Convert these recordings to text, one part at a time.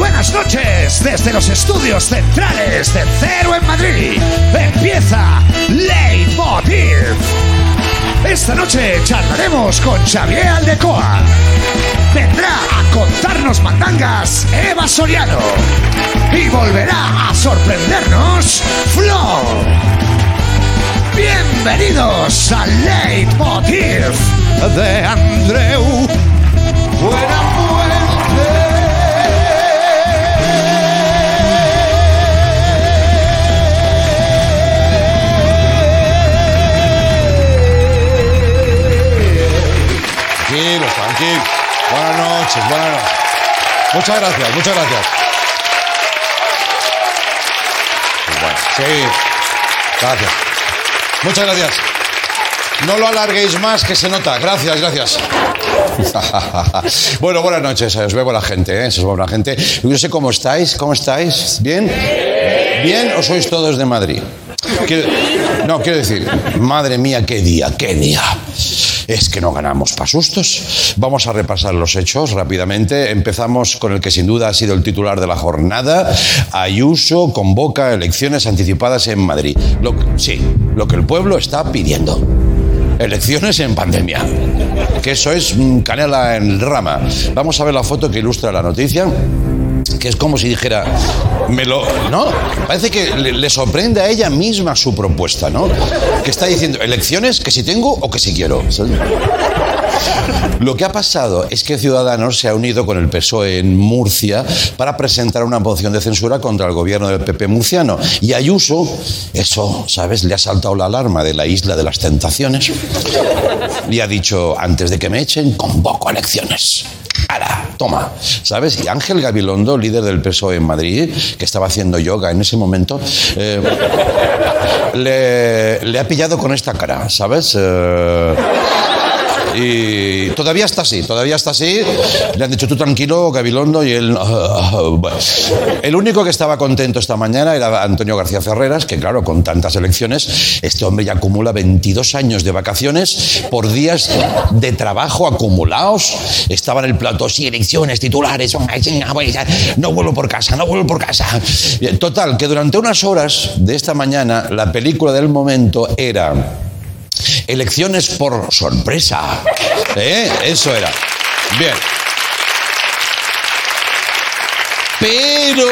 buenas noches desde los estudios centrales de Cero en Madrid. Empieza Leitmotiv. Esta noche charlaremos con Xavier Aldecoa. Vendrá a contarnos mandangas Eva Soriano. Y volverá a sorprendernos Flo. Bienvenidos a Leitmotiv de Andreu Tranquilos, Buenas noches, buenas noches. Muchas gracias, muchas gracias. Sí. Gracias. Muchas gracias. No lo alarguéis más, que se nota. Gracias, gracias. bueno, buenas noches. Os veo la gente, ¿eh? Os veo la gente. Yo sé cómo estáis. ¿Cómo estáis? ¿Bien? ¿Bien o sois todos de Madrid? No, quiero decir, madre mía, qué día, qué día. Es que no ganamos pa' sustos. Vamos a repasar los hechos rápidamente. Empezamos con el que sin duda ha sido el titular de la jornada. Ayuso convoca elecciones anticipadas en Madrid. Lo, sí, lo que el pueblo está pidiendo. Elecciones en pandemia. Que eso es canela en rama. Vamos a ver la foto que ilustra la noticia que es como si dijera, me lo. ¿No? Parece que le, sorprende a ella misma su propuesta, ¿no? Que está diciendo, elecciones que si tengo o que si quiero. Lo que ha pasado es que Ciudadanos se ha unido con el PSOE en Murcia para presentar una moción de censura contra el gobierno del PP murciano. Y Ayuso, eso, ¿sabes? Le ha saltado la alarma de la isla de las tentaciones y ha dicho, antes de que me echen, convoco elecciones. ¡Hala! Toma, ¿sabes? Y Ángel Gabilondo, líder del PSOE en Madrid, que estaba haciendo yoga en ese momento, eh, le, le ha pillado con esta cara, ¿sabes? Eh, y todavía está así, todavía está así. Le han dicho tú tranquilo, Gabilondo, y él. bueno. El único que estaba contento esta mañana era Antonio García Ferreras, que claro, con tantas elecciones, este hombre ya acumula 22 años de vacaciones por días de trabajo acumulados. Estaba en el plato, sí, elecciones, titulares, no vuelvo por casa, no vuelvo por casa. Total, que durante unas horas de esta mañana, la película del momento era. Elecciones por sorpresa. ¿Eh? Eso era. Bien. Pero,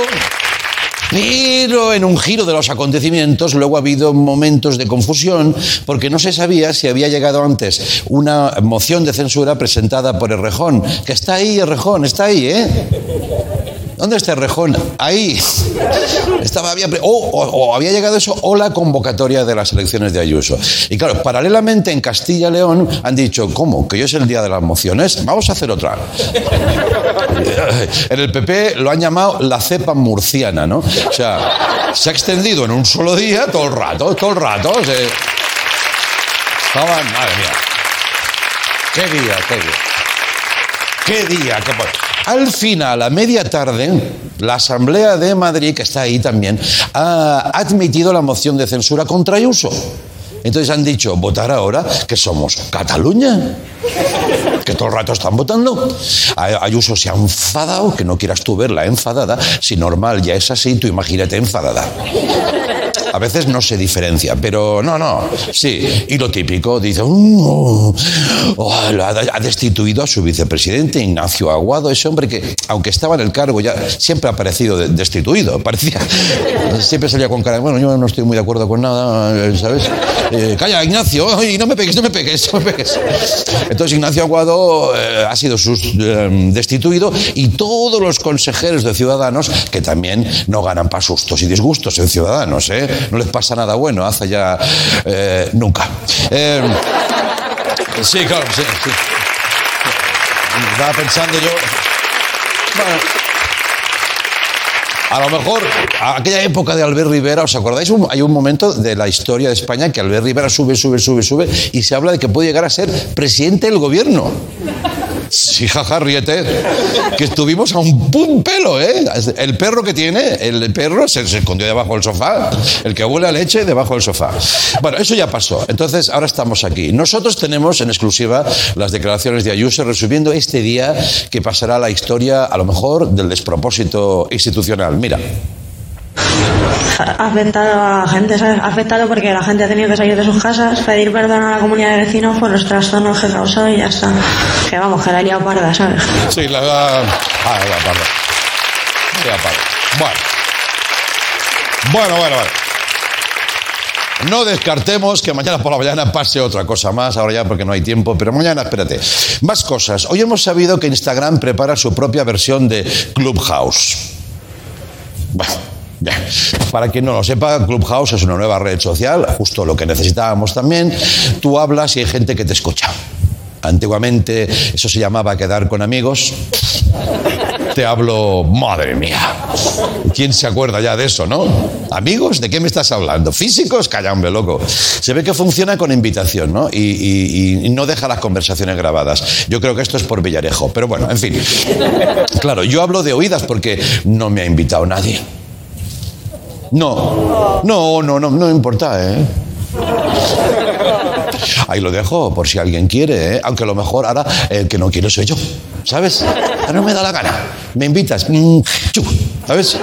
pero en un giro de los acontecimientos luego ha habido momentos de confusión porque no se sabía si había llegado antes una moción de censura presentada por Errejón. Que está ahí, Errejón, está ahí, ¿eh? ¿Dónde está Errejón? Ahí. Estaba, había, o, o- o había llegado eso o la convocatoria de las elecciones de Ayuso. Y claro, paralelamente en Castilla y León han dicho, ¿cómo? ¿Que hoy es el día de las mociones? Vamos a hacer otra. En el PP lo han llamado la cepa murciana, ¿no? O sea, se ha extendido en un solo día todo el rato, todo el rato. se- Estaban, madre mía. Qué día, qué día. ¿Qué día? ¿Qué Al final, a media tarde, la Asamblea de Madrid, que está ahí también, ha admitido la moción de censura contra Ayuso. Entonces han dicho, votar ahora, que somos Cataluña. Que todo el rato están votando. Ayuso se ha enfadado, que no quieras tú verla enfadada. Si normal ya es así, tú imagínate enfadada. A veces no se diferencia, pero no, no, sí. Y lo típico, dice, "Uh, ha, destituido a su vicepresidente Ignacio Aguado, ese hombre que, aunque estaba en el cargo, ya siempre ha parecido de- destituido. Parecía, siempre salía con cara, bueno, yo no estoy muy de acuerdo con nada, ¿sabes? Eh, calla, Ignacio, no me pegues, no me pegues, no me pegues. Entonces Ignacio Aguado eh, ha sido sus- eh, destituido y todos los consejeros de Ciudadanos, que también no ganan para sustos y disgustos en Ciudadanos, ¿eh? No les pasa nada bueno, hace ya eh, nunca. Eh, sí, claro, sí. Estaba pensando yo... Bueno, a lo mejor, aquella época de Albert Rivera, ¿os acordáis? Un- hay un momento de la historia de España que Albert Rivera sube, sube, sube, sube y se habla de que puede llegar a ser presidente del gobierno. Sí, jaja, ríete. Que estuvimos a un pun pelo, ¿eh? El perro que tiene, el perro se, se escondió debajo del sofá. El que huele a leche debajo del sofá. Bueno, eso ya pasó. Entonces, ahora estamos aquí. Nosotros tenemos en exclusiva las declaraciones de Ayuso resumiendo este día que pasará la historia, a lo mejor, del despropósito institucional. Mira. Ha afectado a gente, ¿sabes? Ha afectado porque la gente ha tenido que salir de sus casas, pedir perdón a la comunidad de vecinos por los trastornos que ha causado y ya está. Que vamos, que la liado parda, ¿sabes? Sí, la... Ah, la parda. La parda. Bueno. Bueno, bueno, bueno. No descartemos que mañana por la mañana pase otra cosa más, ahora ya porque no hay tiempo, pero mañana espérate. Más cosas. Hoy hemos sabido que Instagram prepara su propia versión de Clubhouse. Bueno. Para quien no lo sepa, Clubhouse es una nueva red social, justo lo que necesitábamos también. Tú hablas y hay gente que te escucha. Antiguamente eso se llamaba quedar con amigos. Te hablo, madre mía. ¿Quién se acuerda ya de eso, no? ¿Amigos? ¿De qué me estás hablando? ¿Físicos? Calla, hombre, loco. Se ve que funciona con invitación, ¿no? Y, y- y no deja las conversaciones grabadas. Yo creo que esto es por Villarejo. Pero bueno, en fin. Claro, yo hablo de oídas porque no me ha invitado nadie. No, no, no, no, no importa, ¿eh? Ahí lo dejo, por si alguien quiere, ¿eh? aunque a lo mejor ahora el que no quiere soy yo, ¿sabes? No me da la gana. Me invitas, mm, ¿sabes?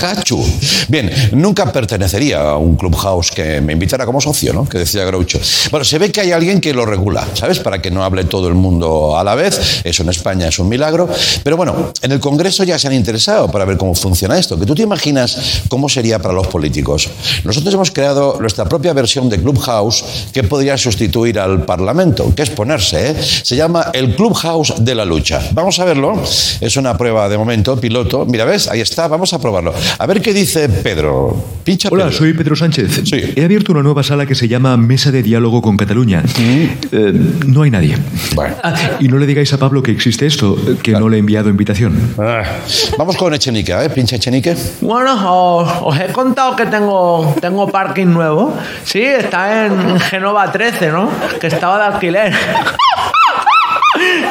Hachu. Bien, nunca pertenecería a un clubhouse que me invitara como socio, ¿no? Que decía Groucho. Bueno, se ve que hay alguien que lo regula, ¿sabes? Para que no hable todo el mundo a la vez. Eso en España es un milagro. Pero bueno, en el Congreso ya se han interesado para ver cómo funciona esto. Que tú te imaginas cómo sería para los políticos. Nosotros hemos creado nuestra propia versión de Clubhouse que podría sustituir al Parlamento, que es ponerse, ¿eh? Se llama el Clubhouse de la lucha. Vamos a verlo. Es una prueba de momento, piloto. Mira, ¿ves? Ahí está. Vamos a probarlo. A ver qué dice Pedro. Pincha Hola, Pedro. soy Pedro Sánchez. Sí. He abierto una nueva sala que se llama Mesa de Diálogo con Cataluña. Eh, no hay nadie. Bueno. Ah, y no le digáis a Pablo que existe esto, que no le he enviado invitación. Ah, Vamos con Echenique, ¿eh? Pincha Echenique. Bueno, os, os he contado que tengo, tengo parking nuevo. Sí, está en Genova 13, ¿no? Que estaba de alquiler.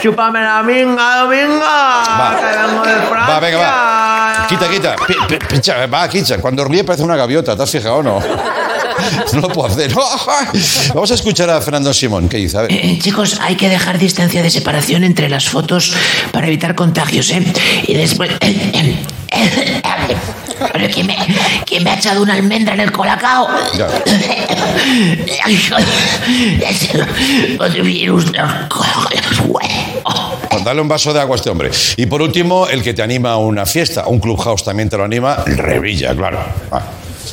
Chúpame la minga, dominga. Que vengo de Francia. Va, venga, va. Quita, quita. Pi- pi- Pincha, va, quita. Cuando ríe parece una gaviota, ¿te has fijado o no? No lo puedo hacer. Vamos a escuchar a Fernando Simón. ¿Qué dice? A ver. Eh, chicos, hay que dejar distancia de separación entre las fotos para evitar contagios, ¿eh? Y después... Pero ¿quién me, quién me ha echado una almendra en el colacao? Ya. Otro virus. Dale un vaso de agua a este hombre. Y por último, el que te anima a una fiesta. Un clubhouse también te lo anima. Revilla, claro.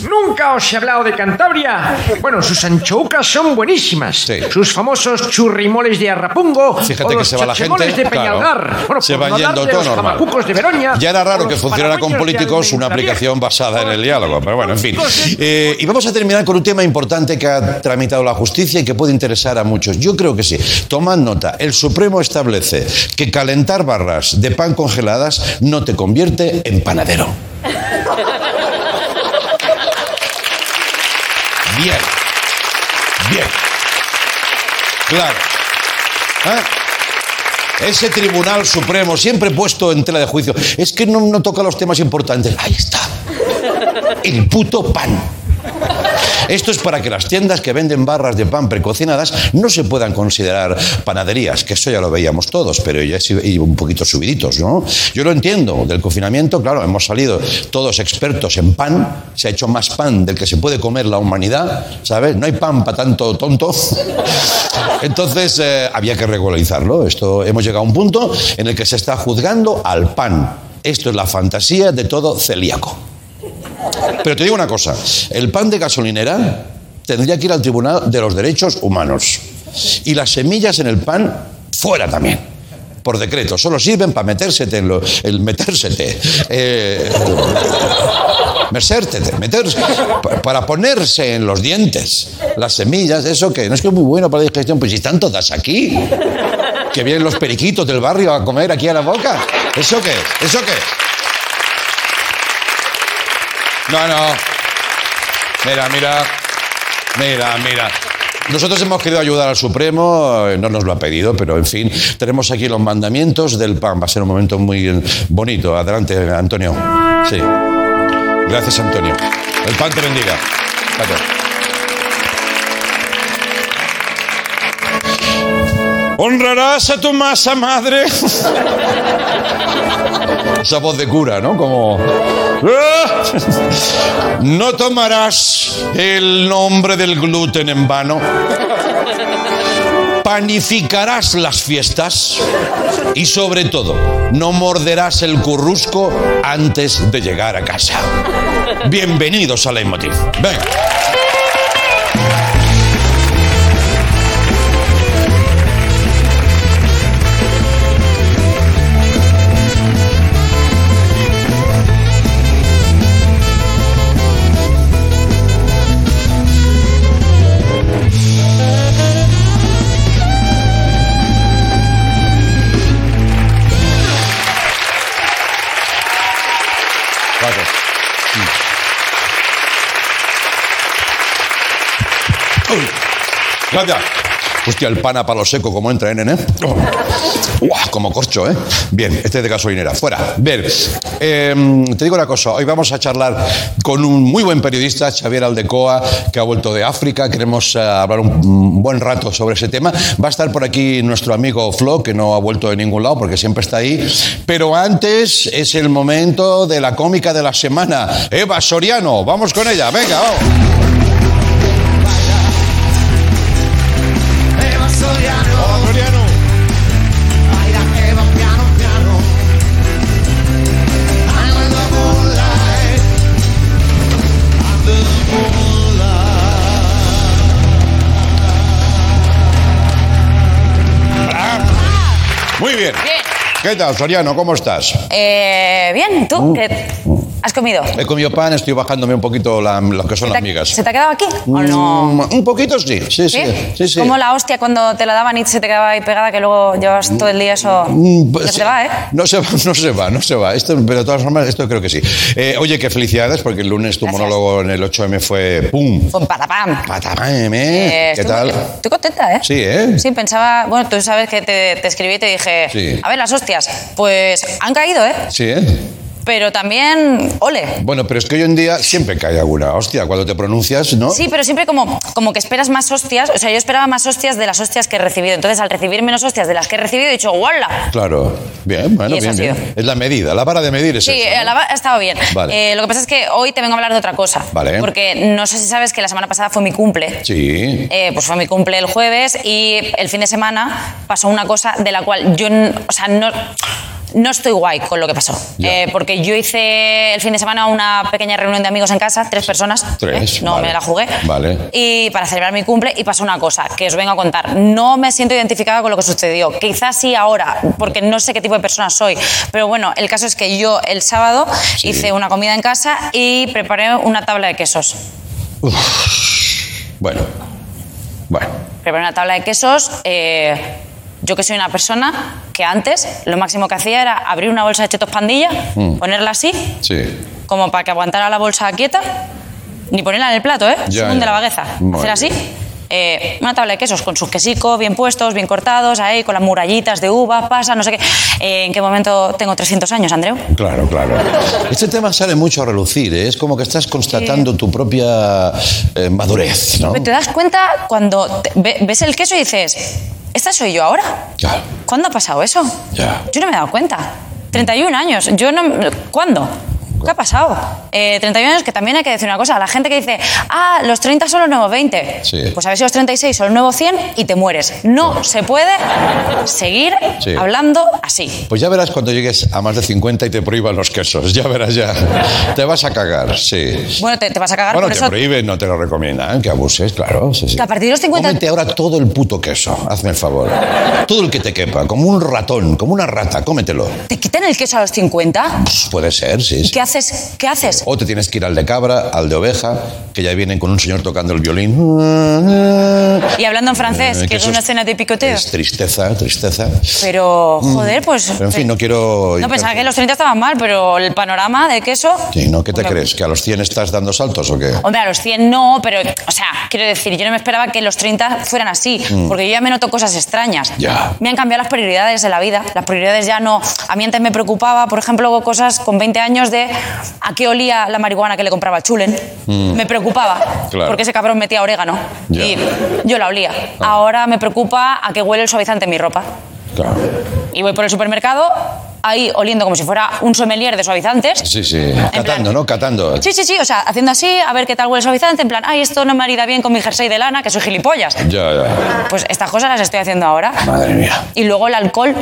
Nunca os he hablado de Cantabria. Bueno, sus anchoucas son buenísimas. Sí. Sus famosos churrimoles de Arrapungo. Fíjate o que los se va la gente, de Peñalgar. claro. Bueno, Se van yendo todo normal. de Veroña. Ya era raro que funcionara con políticos una aplicación basada en el diálogo, pero bueno, en fin. Eh, y vamos a terminar con un tema importante que ha tramitado la justicia y que puede interesar a muchos. Yo creo que sí. Tomad nota. El Supremo establece que calentar barras de pan congeladas no te convierte en panadero. Bien. Bien. Claro. ¿Ah? Ese Tribunal Supremo, siempre puesto en tela de juicio, es que no, no toca los temas importantes. Ahí está. El puto pan. Esto es para que las tiendas que venden barras de pan precocinadas no se puedan considerar panaderías, que eso ya lo veíamos todos, pero ya es un poquito subiditos, ¿no? Yo lo entiendo, del confinamiento, claro, hemos salido todos expertos en pan, se ha hecho más pan del que se puede comer la humanidad, ¿sabes? No hay pan para tanto tonto. Entonces eh, había que regularizarlo. Esto hemos llegado a un punto en el que se está juzgando al pan. Esto es la fantasía de todo celíaco. Pero te digo una cosa, el pan de gasolinera tendría que ir al Tribunal de los Derechos Humanos. Y las semillas en el pan, fuera también. Por decreto, solo sirven para metérsete en lo, el metérsete. Eh, meterse, pa- para ponerse en los dientes. Las semillas, eso que no es que es muy bueno para la digestión, pues si están todas aquí. Que vienen los periquitos del barrio a comer aquí a la boca. ¿Eso qué? ¿Eso qué? No, no. Mira, mira. Mira, mira. Nosotros hemos querido ayudar al Supremo, eh, no nos lo ha pedido, pero en fin, tenemos aquí los mandamientos del PAN. Va a ser un momento muy eh, bonito. Adelante, Antonio. Sí. Gracias, Antonio. El PAN te bendiga. Honrarás a tu masa madre. Esa voz de cura, ¿no? Como. No tomarás el nombre del gluten en vano. Panificarás las fiestas. Y sobre todo, no morderás el currusco antes de llegar a casa. Bienvenidos a Leitmotiv. Ven. Gracias. Hostia, el pana para lo seco, como entra, ¿eh, nene? Oh. Uah, como corcho, ¿eh? Bien, este es de gasolinera. Fuera. Bien. Eh, te digo una cosa. Hoy vamos a charlar con un muy buen periodista, Xavier Aldecoa, que ha vuelto de África. Queremos eh, hablar un buen rato sobre ese tema. Va a estar por aquí nuestro amigo Flo, que no ha vuelto de ningún lado porque siempre está ahí. Pero antes es el momento de la cómica de la semana. Eva Soriano. Vamos con ella. Venga, vamos. Bien. Bien. ¿Qué tal, Soriano? ¿Cómo estás? Eh, bien, ¿tú? ¿Qué has comido? He comido pan, estoy bajándome un poquito la- lo que son ¿Se las migas. ¿Se te ha quedado aquí o no? Mm, Un poquito sí, sí, sí. sí, sí. Como la hostia cuando te la daban y se te quedaba ahí pegada que luego llevas todo el día eso. Mm, No se sí. te va, ¿eh? No se va, no se va, no se va. Esto, pero de todas formas, esto creo que sí. Eh, oye, qué felicidades, porque el lunes tu Gracias. monólogo en el 8M fue ¡pum! Con patapam. Patapam, Eh, ¿eh? ¿Qué estoy- tal? Estoy contenta, ¿eh? Sí, ¿eh? Sí, pensaba. Bueno, tú sabes que te, te escribí y te dije. A ver, las hostias. Pues han caído, ¿eh? Sí, ¿eh? Pero también. Ole. Bueno, pero es que hoy en día siempre cae alguna hostia cuando te pronuncias, ¿no? Sí, pero siempre como, como que esperas más hostias. O sea, yo esperaba más hostias de las hostias que he recibido. Entonces, al recibir menos hostias de las que he recibido, he dicho, ¡guala! Claro. Bien, bueno, bien, bien. Es la medida, la vara de medir es Sí, eso, eh, ¿no? la ha estado bien. Vale. Eh, lo que pasa es que hoy te vengo a hablar de otra cosa. Vale. Porque no sé si sabes que la semana pasada fue mi cumple. Sí. Eh, pues fue mi cumple el jueves y el fin de semana pasó una cosa de la cual yo, o sea, no, no estoy guay con lo que pasó. Eh, porque yo hice el fin de semana una pequeña reunión de amigos en casa, tres personas. Tres, ¿eh? No vale. me la jugué. Vale. Y para celebrar mi cumple y pasó una cosa que os vengo a contar. No me siento identificada con lo que sucedió. Quizás sí ahora, porque no sé qué tipo de persona soy. Pero bueno, el caso es que yo el sábado Sí. hice una comida en casa y preparé una tabla de quesos. Bueno. Bueno. preparé una tabla de quesos. eh, yo que soy una persona que antes lo máximo que hacía era abrir una bolsa de chetos pandilla, Mm. ponerla así, Sí. como para que aguantara la bolsa quieta, ni ponerla en el plato, ¿eh? Según de la bagueza. Muy Hacer así. Eh, una tabla de quesos con sus quesicos bien puestos, bien cortados, ahí con las murallitas de uva, pasa, no sé qué. Eh, ¿En qué momento tengo 300 años, Andreu? Claro, claro. Este tema sale mucho a relucir, ¿eh? es como que estás constatando tu propia madurez, ¿no? Te das cuenta cuando ve- ves el queso y dices, ¿esta soy yo ahora? Ya. ¿Cuándo ha pasado eso? Ya. Yo no me he dado cuenta. 31 años. Yo no. ¿Cuándo? ¿Qué ha pasado? Eh, 31 años que también hay que decir una cosa. La gente que dice, ah, los 30 son los nuevos 20. Sí. Pues a ver si los 36 son los nuevos 100 y te mueres. No se puede seguir Sí. hablando así. Pues ya verás cuando llegues a más de 50 y te prohíban los quesos. Ya verás, ya. Te vas a cagar, sí. Bueno, te, te vas a cagar Bueno, por te eso. prohíben, no te lo recomiendan, que abuses, claro. Sí. Que a partir de los 50 Cómete ahora todo el puto queso, hazme el favor. Todo el que te quepa, como un ratón, como una rata, cómetelo. ¿Te quitan el queso a los 50? Pues puede ser, sí. ¿Y sí. qué haces haces? ¿Qué haces? O te tienes que ir al de cabra, al de oveja, que ya vienen con un señor tocando el violín. Y hablando en francés, Eh, que es una escena de picoteo. Es tristeza, tristeza. Pero, joder, pues... Pero en fin, no quiero... No, pensaba que los 30 estaban mal, pero el panorama de queso... Sí, ¿no? ¿Qué te Bueno. crees? ¿Que a los 100 estás dando saltos o qué? Hombre, a los 100 no, pero, o sea, quiero decir, yo no me esperaba que los 30 fueran así, porque yo ya me noto cosas extrañas. Mm. Ya. Me han cambiado las prioridades de la vida. Las prioridades ya no. A mí antes me preocupaba, por ejemplo, cosas con 20 años de a qué olía la marihuana que le compraba a Chulen. Me preocupaba, Mm. Claro. porque ese cabrón metía orégano y yo la olía. Ahora me preocupa a qué huele el suavizante en mi ropa. Claro. Y voy por el supermercado, ahí oliendo como si fuera un sommelier de suavizantes. Sí, sí. plan- Catando, ¿no? Catando. Sí, sí, sí, o sea, haciendo así, a ver qué tal huele el suavizante, en plan, ay, esto no me marida bien con mi jersey de lana, que soy gilipollas. Ya, ya. Pues estas cosas las estoy haciendo ahora. Madre mía. Y luego el alcohol,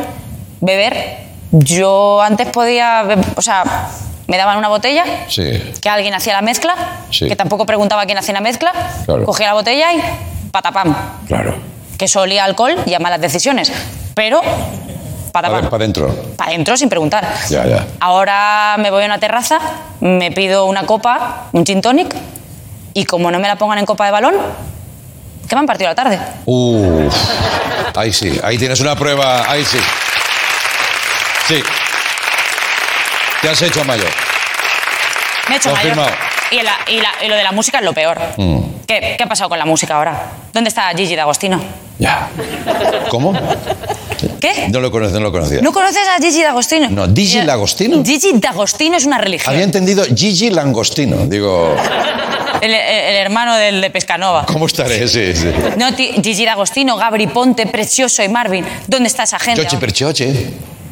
beber. Yo antes podía, o sea, me daban una botella, Sí. que alguien hacía la mezcla, Sí. que tampoco preguntaba quién hacía la mezcla, Claro. cogía la botella y patapam. Claro. Que eso olía alcohol y a malas decisiones. Pero, Para adentro. Para adentro sin preguntar. Ya, ya. Ahora me voy a una terraza, me pido una copa, un gin tonic, y como no me la pongan en copa de balón, que me han partido la tarde. Uf. Ahí sí. Ahí tienes una prueba. Ahí sí. Sí. Te has hecho mayor. Me he hecho Confirmado. mayor. Y, la- y la- y lo de la música es lo peor. Mm. ¿Qué, qué ha pasado con la música ahora? ¿Dónde está Gigi D'Agostino? Ya. ¿Cómo? ¿Qué? No lo conocía, no lo conocía. ¿No conoces a Gigi D'Agostino? No, Gigi D'Agostino. Gigi D'Agostino es una religión. Había entendido Gigi Langostino. Digo, El, el- hermano del de Pescanova. ¿cómo estaré? Sí, sí. No, Gigi D'Agostino, Gabri Ponte, Precioso y Marvin. ¿Dónde está esa gente? Chochi perchoche.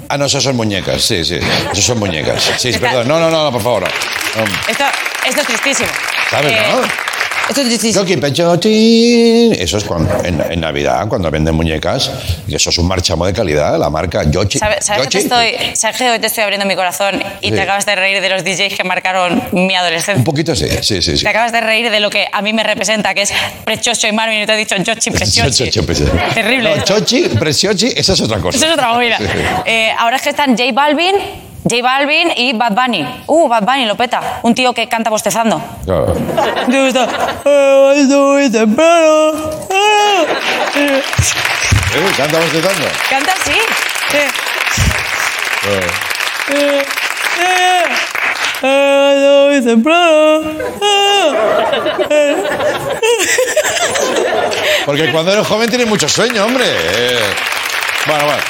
Ah, no, esos son muñecas. Sí, sí. Esos son muñecas. Sí, Está- perdón. No, no, no, no, por favor. no. No. Esto, esto es tristísimo. ¿Sabes, Eh, no? Esto es tristísimo. Chochi perchochi. Eso es cuando, en, en Navidad, cuando venden muñecas. Y eso es un marchamo de calidad. La marca Yochi. ¿Sabes, sabes que te Yochi. estoy, sabes que hoy te estoy abriendo mi corazón y Sí. te acabas de reír de los DJs que marcaron mi Un adolescencia? poquito sí, sí, sí. sí. Te acabas de reír de lo que a mí me representa, que es Precioso y Marvin, y te he dicho. Chochi, perchochi. Terrible. No, chochi, preciochi, esa es otra cosa. Eso es otra movida. Sí. Eh, ahora es que están J Balvin, J Balvin y Bad Bunny. Uh, Bad Bunny lo peta. Un tío que canta bostezando. Claro. Eh, temprano. Ah. Eh, ¿Eh? ¿Canta bostezando? Canta así. Eh, Eh. eh, eh, eh, temprano. Ah. Porque cuando eres joven tienes mucho sueño, hombre. Eh, Bueno, bueno.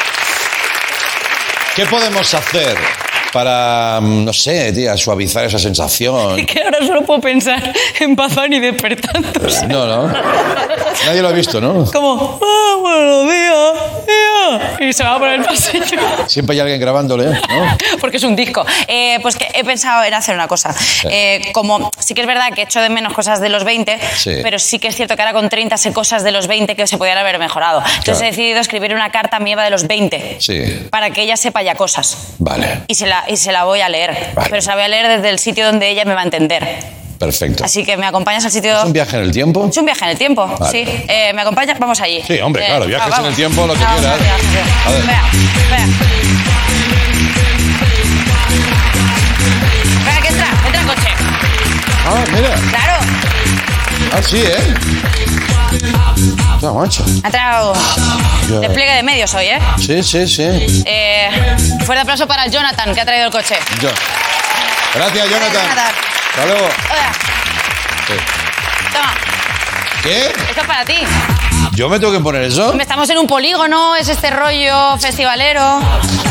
¿Qué podemos hacer para, mm, no sé, tía, suavizar esa sensación? Que ahora solo puedo pensar en Bad Bunny despertándose. No, no. Nadie lo ha visto, ¿no? Como, ah, buenos días. Y se va por el pasillo. Siempre hay alguien grabándole, ¿no? Porque es un disco. Eh, pues que he pensado en hacer una cosa. Eh, como sí que es verdad que echo de menos cosas de los 20, Sí. pero sí que es cierto que ahora con 30 sé cosas de los 20 que se podían haber mejorado. Entonces Claro. he decidido escribir una carta a mi Eva de los 20 Sí. para que ella sepa ya cosas. Vale, Y se, la, y se la voy a leer. Vale. Pero se la voy a leer desde el sitio donde ella me va a entender. perfecto. Así que me acompañas al sitio... ¿Es un viaje en el tiempo? Es un viaje en el tiempo, Vale. sí. Eh, ¿Me acompañas? Vamos allí. Sí, hombre, Eh, claro, viajes en el tiempo, lo que Vamos, quieras. vamos, vamos. A ver. Vea, vea. Venga, que entra, entra el coche. Ah, mira. Claro, Ah, sí, ¿eh? Ya, macho. ha Ya. despliegue de medios hoy, ¿eh? Sí, sí, sí. eh fuerte aplauso para el Jonathan, que ha traído el coche. Yo. Gracias, Jonathan. Jonathan. Hasta luego. Hola. Toma, ¿Qué? esto es para ti. ¿Yo me tengo que poner eso? Estamos en un polígono, es este rollo festivalero.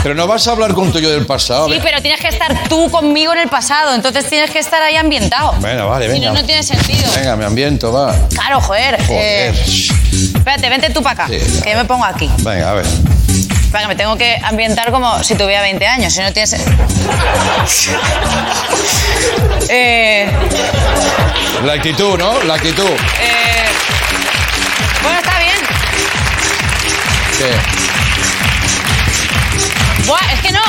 Pero no vas a hablar con tu yo del pasado. Sí, pero tienes que estar tú conmigo en el pasado, entonces tienes que estar ahí ambientado. Venga, vale, Si venga. no, no tiene sentido. Venga, me ambiento, va. Claro, joder. Joder. eh, espérate, vente tú para acá, Sí. que yo me pongo aquí. Venga, a ver. Para que me tengo que ambientar como si tuviera 20 años, si no tienes... eh, La actitud, ¿no? La actitud. eh, bueno, está bien. ¿Qué? Buah, es que no.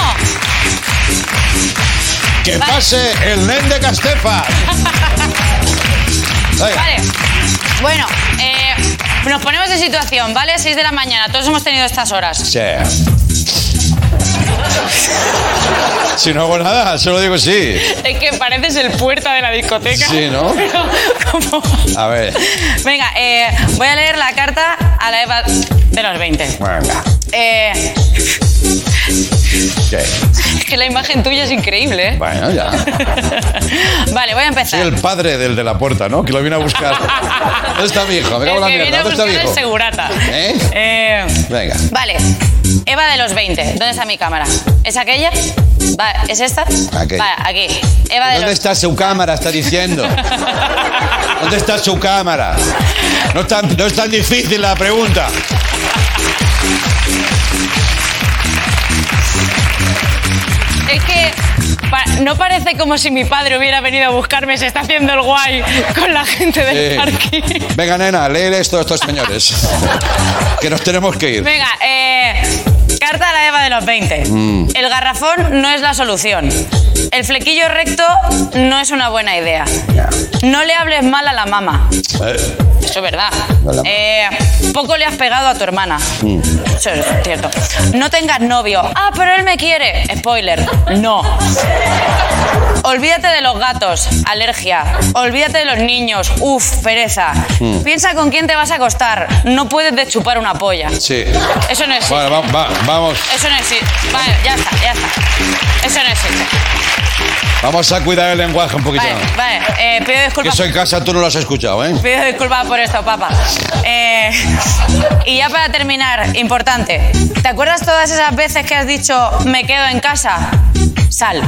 ¡Que Vale. pase el nen de Castefa! Vale. Bueno, eh, nos ponemos en situación, ¿vale? 6 de la mañana, todos hemos tenido estas horas. Sí. Si no hago nada, solo digo sí. Es que pareces el puerta de la discoteca. Sí, ¿no? Pero, ¿cómo? A ver, Venga, eh, voy a leer la carta a la Eva de los 20. venga. Eh, ¿Qué? es que la imagen tuya es increíble, ¿eh? Bueno, ya. Vale, voy a Soy empezar. el padre del de la puerta, ¿no? Que lo vine a buscar. ¿Dónde está mi hijo? Me cago en la viene mierda. a ¿Dónde está buscar mi el hijo? segurata. ¿Eh? Eh, Venga. Vale. Eva de los 20. ¿Dónde está mi cámara? ¿Es aquella? Va, ¿Es esta? Aquella. Vale, aquí. Eva de ¿Dónde los... está su cámara? Está diciendo. ¿Dónde está su cámara? No es tan, no es tan difícil la pregunta. Es que pa- no parece como si mi padre hubiera venido a buscarme, se está haciendo el guay con la gente del parking. Venga, nena, lee esto a estos señores. Que nos tenemos que ir. Venga, eh, a la Eva de los 20. Mm. El garrafón no es la solución. El flequillo recto no es una buena idea. No le hables mal a la mamá. Eh, Eso es verdad. No Eh, poco le has pegado a tu hermana. Eso es cierto. No tengas novio. Ah, pero él me quiere. Spoiler. No. Olvídate de los gatos. Alergia. Olvídate de los niños. Uf, pereza. Piensa con quién te vas a acostar. No puedes deschupar una polla. sí. Eso no existe. Bueno, va- va- vamos, Eso no existe. Vale, ya está, ya está. Eso no existe. vamos a cuidar el lenguaje un poquito. Vale, vale. Eh, pido disculpas. eso en casa tú no lo has escuchado, ¿eh? Pido disculpas por esto, papá. Eh, y ya para terminar, importante. ¿Te acuerdas todas esas veces que has dicho me quedo en casa? Sal.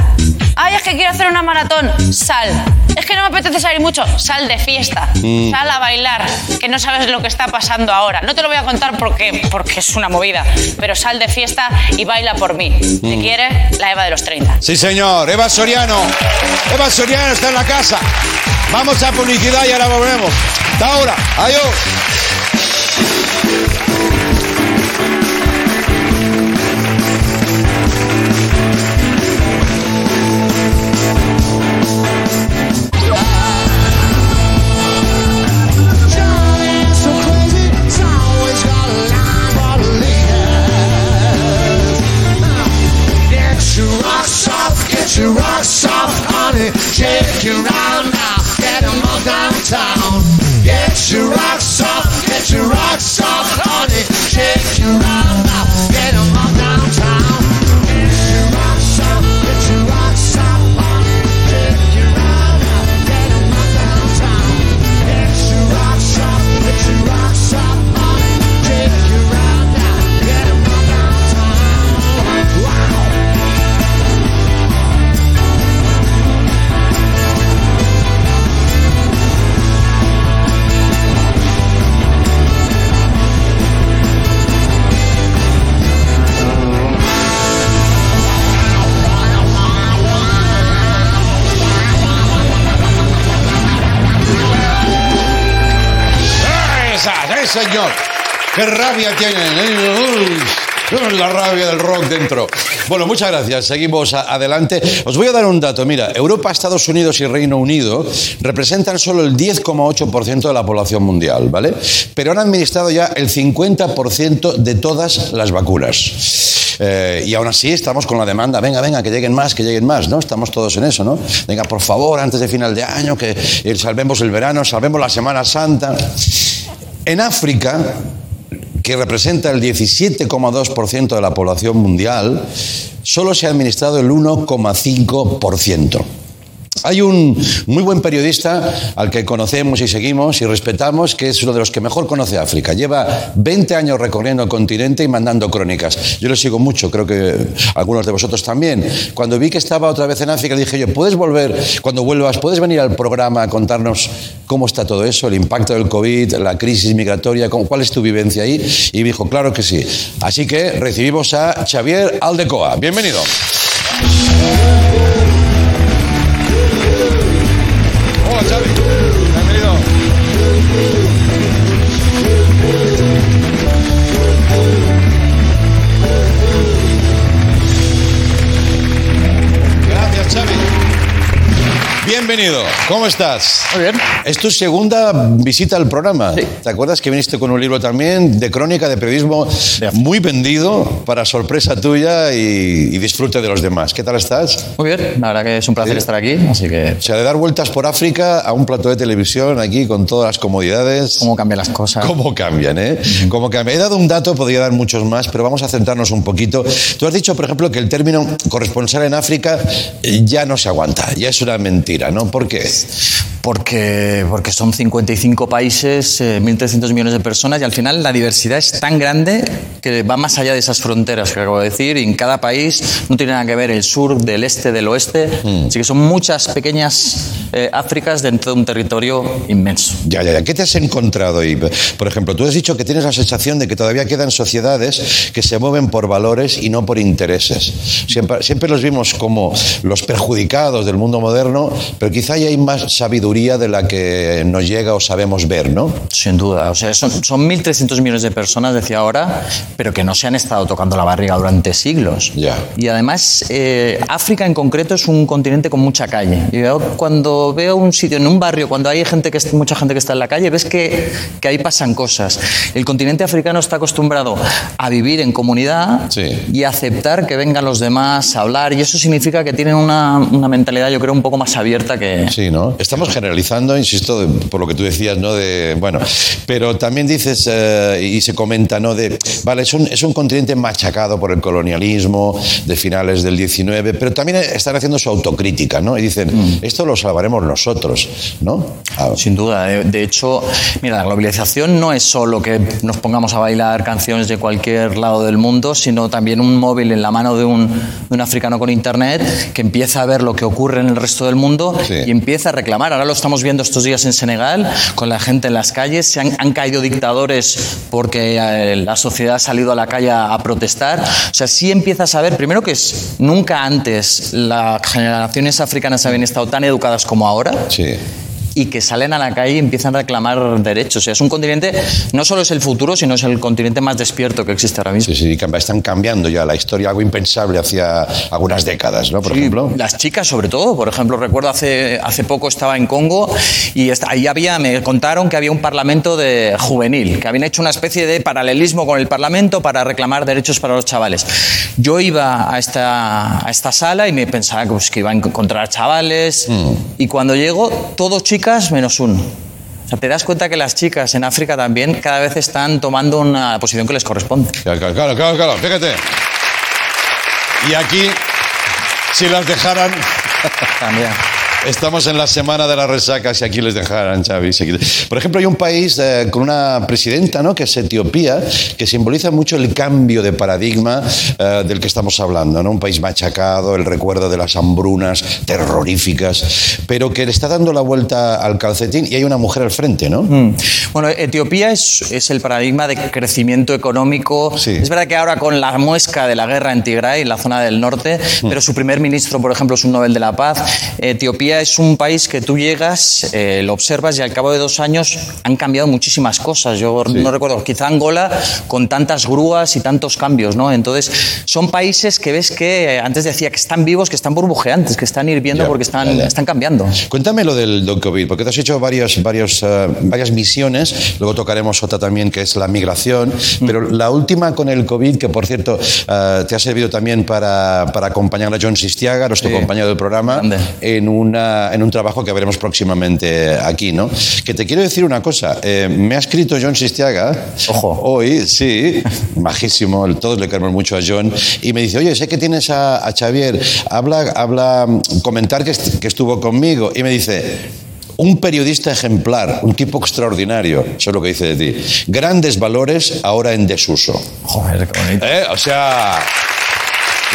Ay, es que quiero hacer una maratón. Sal. Es que no me apetece salir mucho. Sal de fiesta. Sal a bailar. Que no sabes lo que está pasando ahora. No te lo voy a contar porque, porque es una movida. Pero sal de fiesta y baila por mí. ¿Te quiere? La Eva de los 30. Sí, señor. Eva Soriano. Eva Soriano está en la casa. Vamos a publicidad y ahora volvemos. Hasta ahora. Adiós. Qué rabia tienen. ¿eh? La rabia del rock dentro. Bueno, muchas gracias. Seguimos adelante. Os voy a dar un dato. Mira, Europa, Estados Unidos y Reino Unido representan solo el 10,8% de la población mundial, ¿vale? Pero han administrado ya el 50% de todas las vacunas. Eh, y aún así estamos con la demanda, venga, venga, que lleguen más, que lleguen más, ¿no? Estamos todos en eso, ¿no? Venga, por favor, antes de final de año, que eh, salvemos el verano, salvemos la Semana Santa. En África, que representa el 17,2% de la población mundial, solo se ha administrado el 1,5%. Hay un muy buen periodista al que conocemos y seguimos y respetamos, que es uno de los que mejor conoce África. Lleva 20 años recorriendo el continente y mandando crónicas. Yo lo sigo mucho, creo que algunos de vosotros también. Cuando vi que estaba otra vez en África, le dije yo, ¿puedes volver, cuando vuelvas, puedes venir al programa a contarnos cómo está todo eso, el impacto del COVID, la crisis migratoria, cuál es tu vivencia ahí? Y dijo, claro que sí. Así que recibimos a Xavier Aldecoa. Bienvenido. Bienvenido, ¿cómo estás? Muy bien. Es tu segunda visita al programa. ¿Te acuerdas que viniste con un libro también de crónica de periodismo muy vendido para sorpresa tuya y, y disfrute de los demás? ¿Qué tal estás? Muy bien, la verdad que es un placer estar aquí, así que O sea, de dar vueltas por África a un plato de televisión aquí con todas las comodidades. cómo cambian las cosas. ¿Cómo cambian, eh? ¿Cómo cambian? He dado un dato, podría dar muchos más, pero vamos a centrarnos un poquito. Tú has dicho, por ejemplo, que el término corresponsal en África ya no se aguanta, ya es una mentira, ¿no? ¿Por qué? Porque, porque son 55 países, eh, 1.300 millones de personas y al final la diversidad es tan grande que va más allá de esas fronteras que acabo de decir y en cada país no tiene nada que ver el sur del este del oeste, así que son muchas pequeñas eh, Áfricas dentro de un territorio inmenso. Ya, ya, ya. ¿Qué te has encontrado ahí? Por ejemplo, tú has dicho que tienes la sensación de que todavía quedan sociedades que se mueven por valores y no por intereses. Siempre, siempre los vimos como los perjudicados del mundo moderno, pero quizá ya hay más sabiduría de la que nos llega o sabemos ver, ¿no? Sin duda, o sea, son, son 1.300 millones de personas, decía ahora, pero que no se han estado tocando la barriga durante siglos. Ya. Y además, eh, África en concreto es un continente con mucha calle. Yo cuando veo un sitio, en un barrio, cuando hay gente que mucha gente que está en la calle, ves que, que ahí pasan cosas. El continente africano está acostumbrado a vivir en comunidad Sí. y a aceptar que vengan los demás a hablar. Y eso significa que tienen una, una mentalidad, yo creo, un poco más abierta que, Sí, ¿no? Estamos generalizando, insisto, de- por lo que tú decías, ¿no? De, bueno, pero también dices, eh, y se comenta, ¿no? De, vale, es un, es un continente machacado por el colonialismo de finales del 19, pero también están haciendo su autocrítica, ¿no? Y dicen, esto lo salvaremos nosotros, ¿no? Ah, Sin duda. De, de hecho, mira, la globalización no es solo que nos pongamos a bailar canciones de cualquier lado del mundo, sino también un móvil en la mano de un, de un africano con internet que empieza a ver lo que ocurre en el resto del mundo Sí. Y empieza a reclamar. Ahora lo estamos viendo estos días en Senegal, con la gente en las calles. Se han, han caído dictadores porque eh, la sociedad ha salido a la calle a, a protestar. O sea, sí empiezas a ver, primero que es, nunca antes las generaciones africanas habían estado tan educadas como ahora sí. Y que salen a la calle y empiezan a reclamar derechos. O sea, es un continente, no solo es el futuro, sino es el continente más despierto que existe ahora mismo. Sí, sí, están cambiando ya la historia, algo impensable hacia algunas décadas, ¿no? Por Sí, ejemplo. Las chicas, sobre todo. Por ejemplo, recuerdo hace, hace poco estaba en Congo y ahí había, me contaron que había un parlamento de juvenil, que habían hecho una especie de paralelismo con el parlamento para reclamar derechos para los chavales. Yo iba a esta, a esta sala y me pensaba que, pues, que iba a encontrar chavales y cuando llego, todo chicas menos uno. O sea, te das cuenta que las chicas en África también cada vez están tomando una posición que les corresponde. Claro, claro, claro, claro, claro, fíjate. Y aquí, si las dejaran, También. Estamos en la semana de las resacas y aquí les dejaran, Xavi. si aquí- Por ejemplo, hay un país eh, con una presidenta, ¿no? Que es Etiopía, que simboliza mucho el cambio de paradigma eh, del que estamos hablando, ¿no? Un país machacado, el recuerdo de las hambrunas terroríficas, pero que le está dando la vuelta al calcetín y hay una mujer al frente, ¿no? Mm. Bueno, Etiopía es, es el paradigma de crecimiento económico. Sí. Es verdad que ahora con la muesca de la guerra en Tigray, en la zona del norte, Mm. pero su primer ministro, por ejemplo, es un Nobel de la Paz. Etiopía es un país que tú llegas, eh, lo observas y al cabo de dos años han cambiado muchísimas cosas. Yo no recuerdo, quizá Angola con tantas grúas y tantos cambios, ¿no? Entonces, son países que ves que eh, antes decía que están vivos, que están burbujeantes, que están hirviendo Ya, porque están, ya, ya. están cambiando. Cuéntame lo del, del COVID, porque te has hecho varios, varios, eh, varias misiones, luego tocaremos otra también que es la migración, pero la última con el COVID, que por cierto eh, te ha servido también para, para acompañar a John Sistiaga, nuestro Sí. compañero del programa, Grande. en, una, en un trabajo que veremos próximamente aquí, ¿no? Que te quiero decir una cosa, eh, me ha escrito John Sistiaga Ojo. hoy, sí, majísimo, todos le queremos mucho a John, y me dice, oye, sé que tienes a, a Xavier, habla, habla, comentar que, est- que estuvo conmigo, y me dice... Un periodista ejemplar, un tipo extraordinario, eso es lo que dice de ti. Grandes valores ahora en desuso. Joder, qué bonito. ¿Eh? O sea,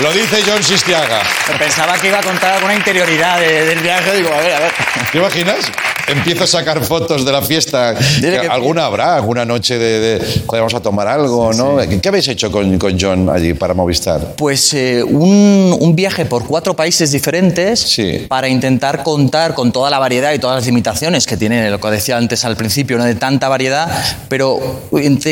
lo dice John Sistiaga. Pensaba que iba a contar alguna interioridad de- del viaje. Digo, a ver, a ver. ¿Te imaginas? Empiezo a sacar fotos de la fiesta. Que- ¿Alguna habrá? ¿Alguna noche de, de joder, vamos a tomar algo? ¿no? ¿Qué, qué habéis hecho con, con John allí para Movistar? Pues eh, un, un viaje por cuatro países diferentes Sí. para intentar contar con toda la variedad y todas las limitaciones que tiene, lo que decía antes al principio, ¿no? de tanta variedad, pero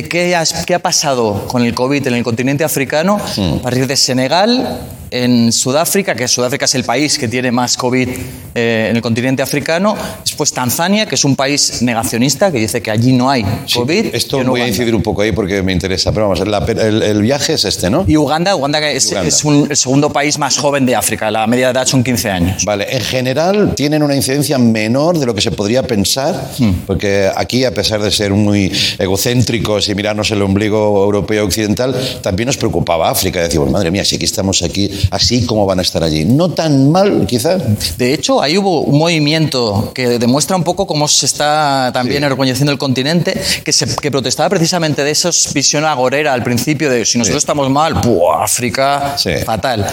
qué, has- qué ha pasado con el COVID en el continente africano, Hmm. a partir de Senegal en Sudáfrica, que Sudáfrica es el país que tiene más COVID eh, en el continente africano. Después Tanzania, que es un país negacionista, que dice que allí no hay Sí, COVID. Esto y en voy a incidir un poco ahí porque me interesa. Pero vamos, la- el, el viaje es este, ¿no? Y Uganda, Uganda que es, Uganda. es un- el segundo país más joven de África. La media de edad son 15 años. Vale, en general tienen una incidencia menor de lo que se podría pensar, Hmm. porque aquí, a pesar de ser muy egocéntricos y mirarnos el ombligo europeo occidental, también nos preocupaba África. Decimos, madre mía, si aquí estamos aquí, así como van a estar allí. No tan mal, quizá. De hecho, ahí hubo un movimiento que demuestra un poco cómo se está también Sí. el continente, que, se, que protestaba precisamente de esa visión agorera al principio de si nosotros Sí. estamos mal, ¡buah, África, Sí. fatal.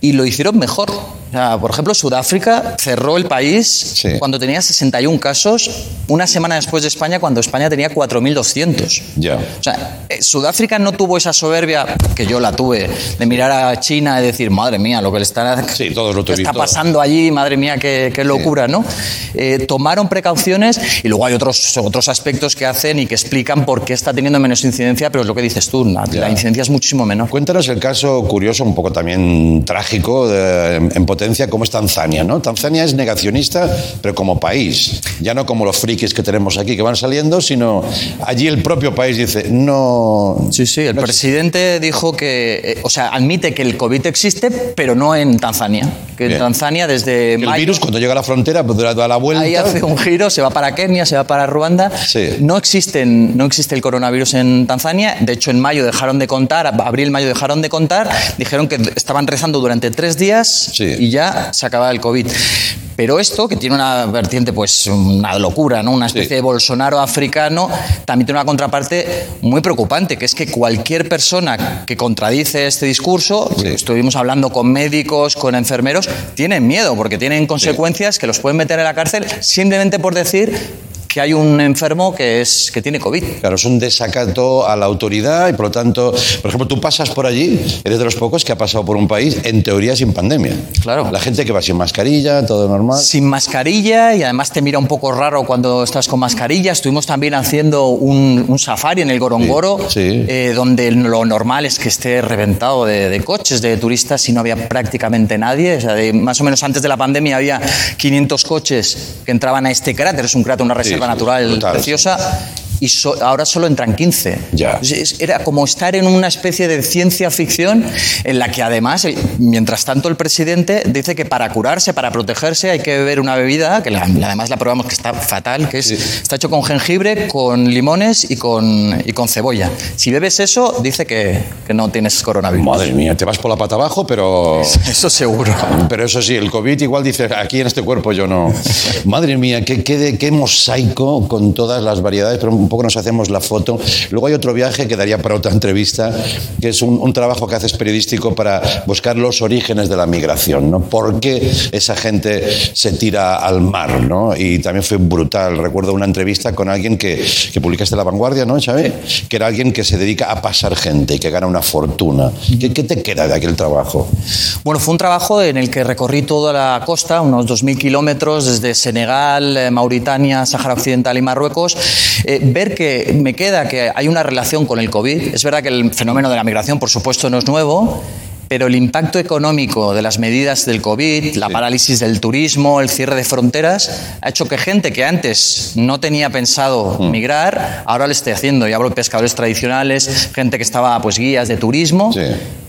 Y lo hicieron mejor. Sea, por ejemplo, Sudáfrica cerró el país Sí. cuando tenía 61 casos, una semana después de España, cuando España tenía 4.200. Ya. O sea, eh, Sudáfrica no tuvo esa soberbia, que yo la tuve, de mirar a China y decir, madre mía, lo que le está, Sí, todos lo ¿qué está pasando allí, madre mía, qué, qué locura, ¿no? Eh, tomaron precauciones y luego hay otros, otros aspectos que hacen y que explican por qué está teniendo menos incidencia, pero es lo que dices tú, la, la incidencia es muchísimo menor. Cuéntanos el caso curioso, un poco también trágico, de- en potencia, como es Tanzania, ¿no? Tanzania es negacionista, pero como país. Ya no como los frikis que tenemos aquí que van saliendo, sino allí el propio país dice, no... Sí, sí, el no presidente dijo que, eh, o sea, admite que el COVID existe, pero no en Tanzania. Que en. Tanzania desde El mayo- virus cuando llega a la frontera pues da la vuelta. Ahí hace un giro, se va para Kenia, se va para Ruanda. Sí. No, existen, no existe el coronavirus en Tanzania. De hecho, en mayo dejaron de contar, abril, mayo dejaron de contar. Dijeron que estaban rezando durante tres días Sí. y ya se acababa el COVID. Pero esto, que tiene una vertiente, pues una locura, ¿no? una especie Sí. de Bolsonaro africano, también tiene una contraparte muy preocupante, que es que cualquier persona que contradice este discurso, Sí. estuvimos hablando con médicos, con enfermeros, tienen miedo, porque tienen consecuencias que los pueden meter en la cárcel simplemente por decir que hay un enfermo que, es, que tiene COVID. Claro, es un desacato a la autoridad y por lo tanto, por ejemplo, tú pasas por allí, eres de los pocos que ha pasado por un país en teoría sin pandemia. Claro. La gente que va sin mascarilla, todo normal. Sin mascarilla y además te mira un poco raro cuando estás con mascarilla. Estuvimos también haciendo un, un safari en el Gorongoro, Sí, sí. eh, donde lo normal es que esté reventado de, de coches, de turistas y no había prácticamente nadie. O sea, de- más o menos antes de la pandemia había 500 coches que entraban a este cráter. Es un cráter, una reserva sí, natural brutal, preciosa. Y so- ahora solo entran 15. Ya. Era como estar en una especie de ciencia ficción en la que además, el- mientras tanto, el presidente dice que para curarse, para protegerse, hay que beber una bebida, que la- la- además la probamos que está fatal, que es, está hecho con jengibre, con limones y con, y con cebolla. Si bebes eso, dice que, que no tienes coronavirus. Madre mía, te vas por la pata abajo, pero... Eso seguro. Pero eso sí, el COVID igual dice, aquí en este cuerpo yo no. Madre mía, qué, qué, qué mosaico con todas las variedades, pero un poco nos hacemos la foto. Luego hay otro viaje que daría para otra entrevista, que es un, un trabajo que haces periodístico para buscar los orígenes de la migración, ¿no? ¿Por qué esa gente se tira al mar, ¿no? Y también fue brutal. Recuerdo una entrevista con alguien que, que publicaste en La Vanguardia, ¿no, Xavi? Que era alguien que se dedica a pasar gente y que gana una fortuna. ¿Qué, qué te queda de aquel trabajo? Bueno, fue un trabajo en el que recorrí toda la costa, unos 2.000 kilómetros, desde Senegal, eh, Mauritania, Sáhara Occidental y Marruecos. Eh, ver que me queda que hay una relación con el COVID. Es verdad que el fenómeno de la migración, por supuesto, no es nuevo. Pero el impacto económico de las medidas del COVID, la parálisis del turismo, el cierre de fronteras, ha hecho que gente que antes no tenía pensado migrar, ahora lo esté haciendo. Y hablo de pescadores tradicionales, gente que estaba, pues, guías de turismo, Sí.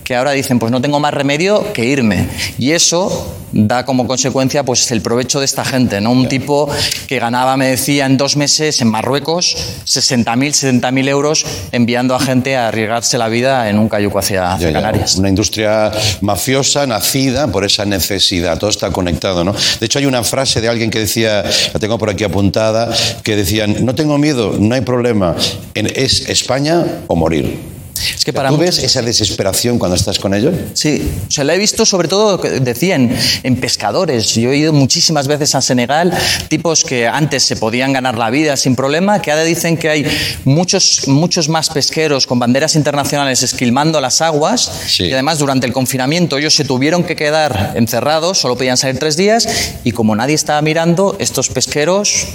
Que ahora dicen, pues no tengo más remedio que irme. Y eso da como consecuencia pues el provecho de esta gente, ¿no? Un tipo que ganaba, me decía, en dos meses en Marruecos 60.000, 70.000 euros enviando a gente a arriesgarse la vida en un cayuco hacia, hacia Ya, ya. Canarias. Una industria mafiosa nacida por esa necesidad. Todo está conectado, ¿no? De hecho, hay una frase de alguien que decía, la tengo por aquí apuntada, que decían, no tengo miedo, no hay problema, es España o morir. Es que para ¿Tú muchos- ves esa desesperación cuando estás con ellos? Sí, o sea, la he visto sobre todo, que decían, en pescadores. Yo he ido muchísimas veces a Senegal, tipos que antes se podían ganar la vida sin problema, que ahora dicen que hay muchos, muchos más pesqueros con banderas internacionales esquilmando las aguas Sí. y además durante el confinamiento ellos se tuvieron que quedar encerrados, solo podían salir tres días y como nadie estaba mirando, estos pesqueros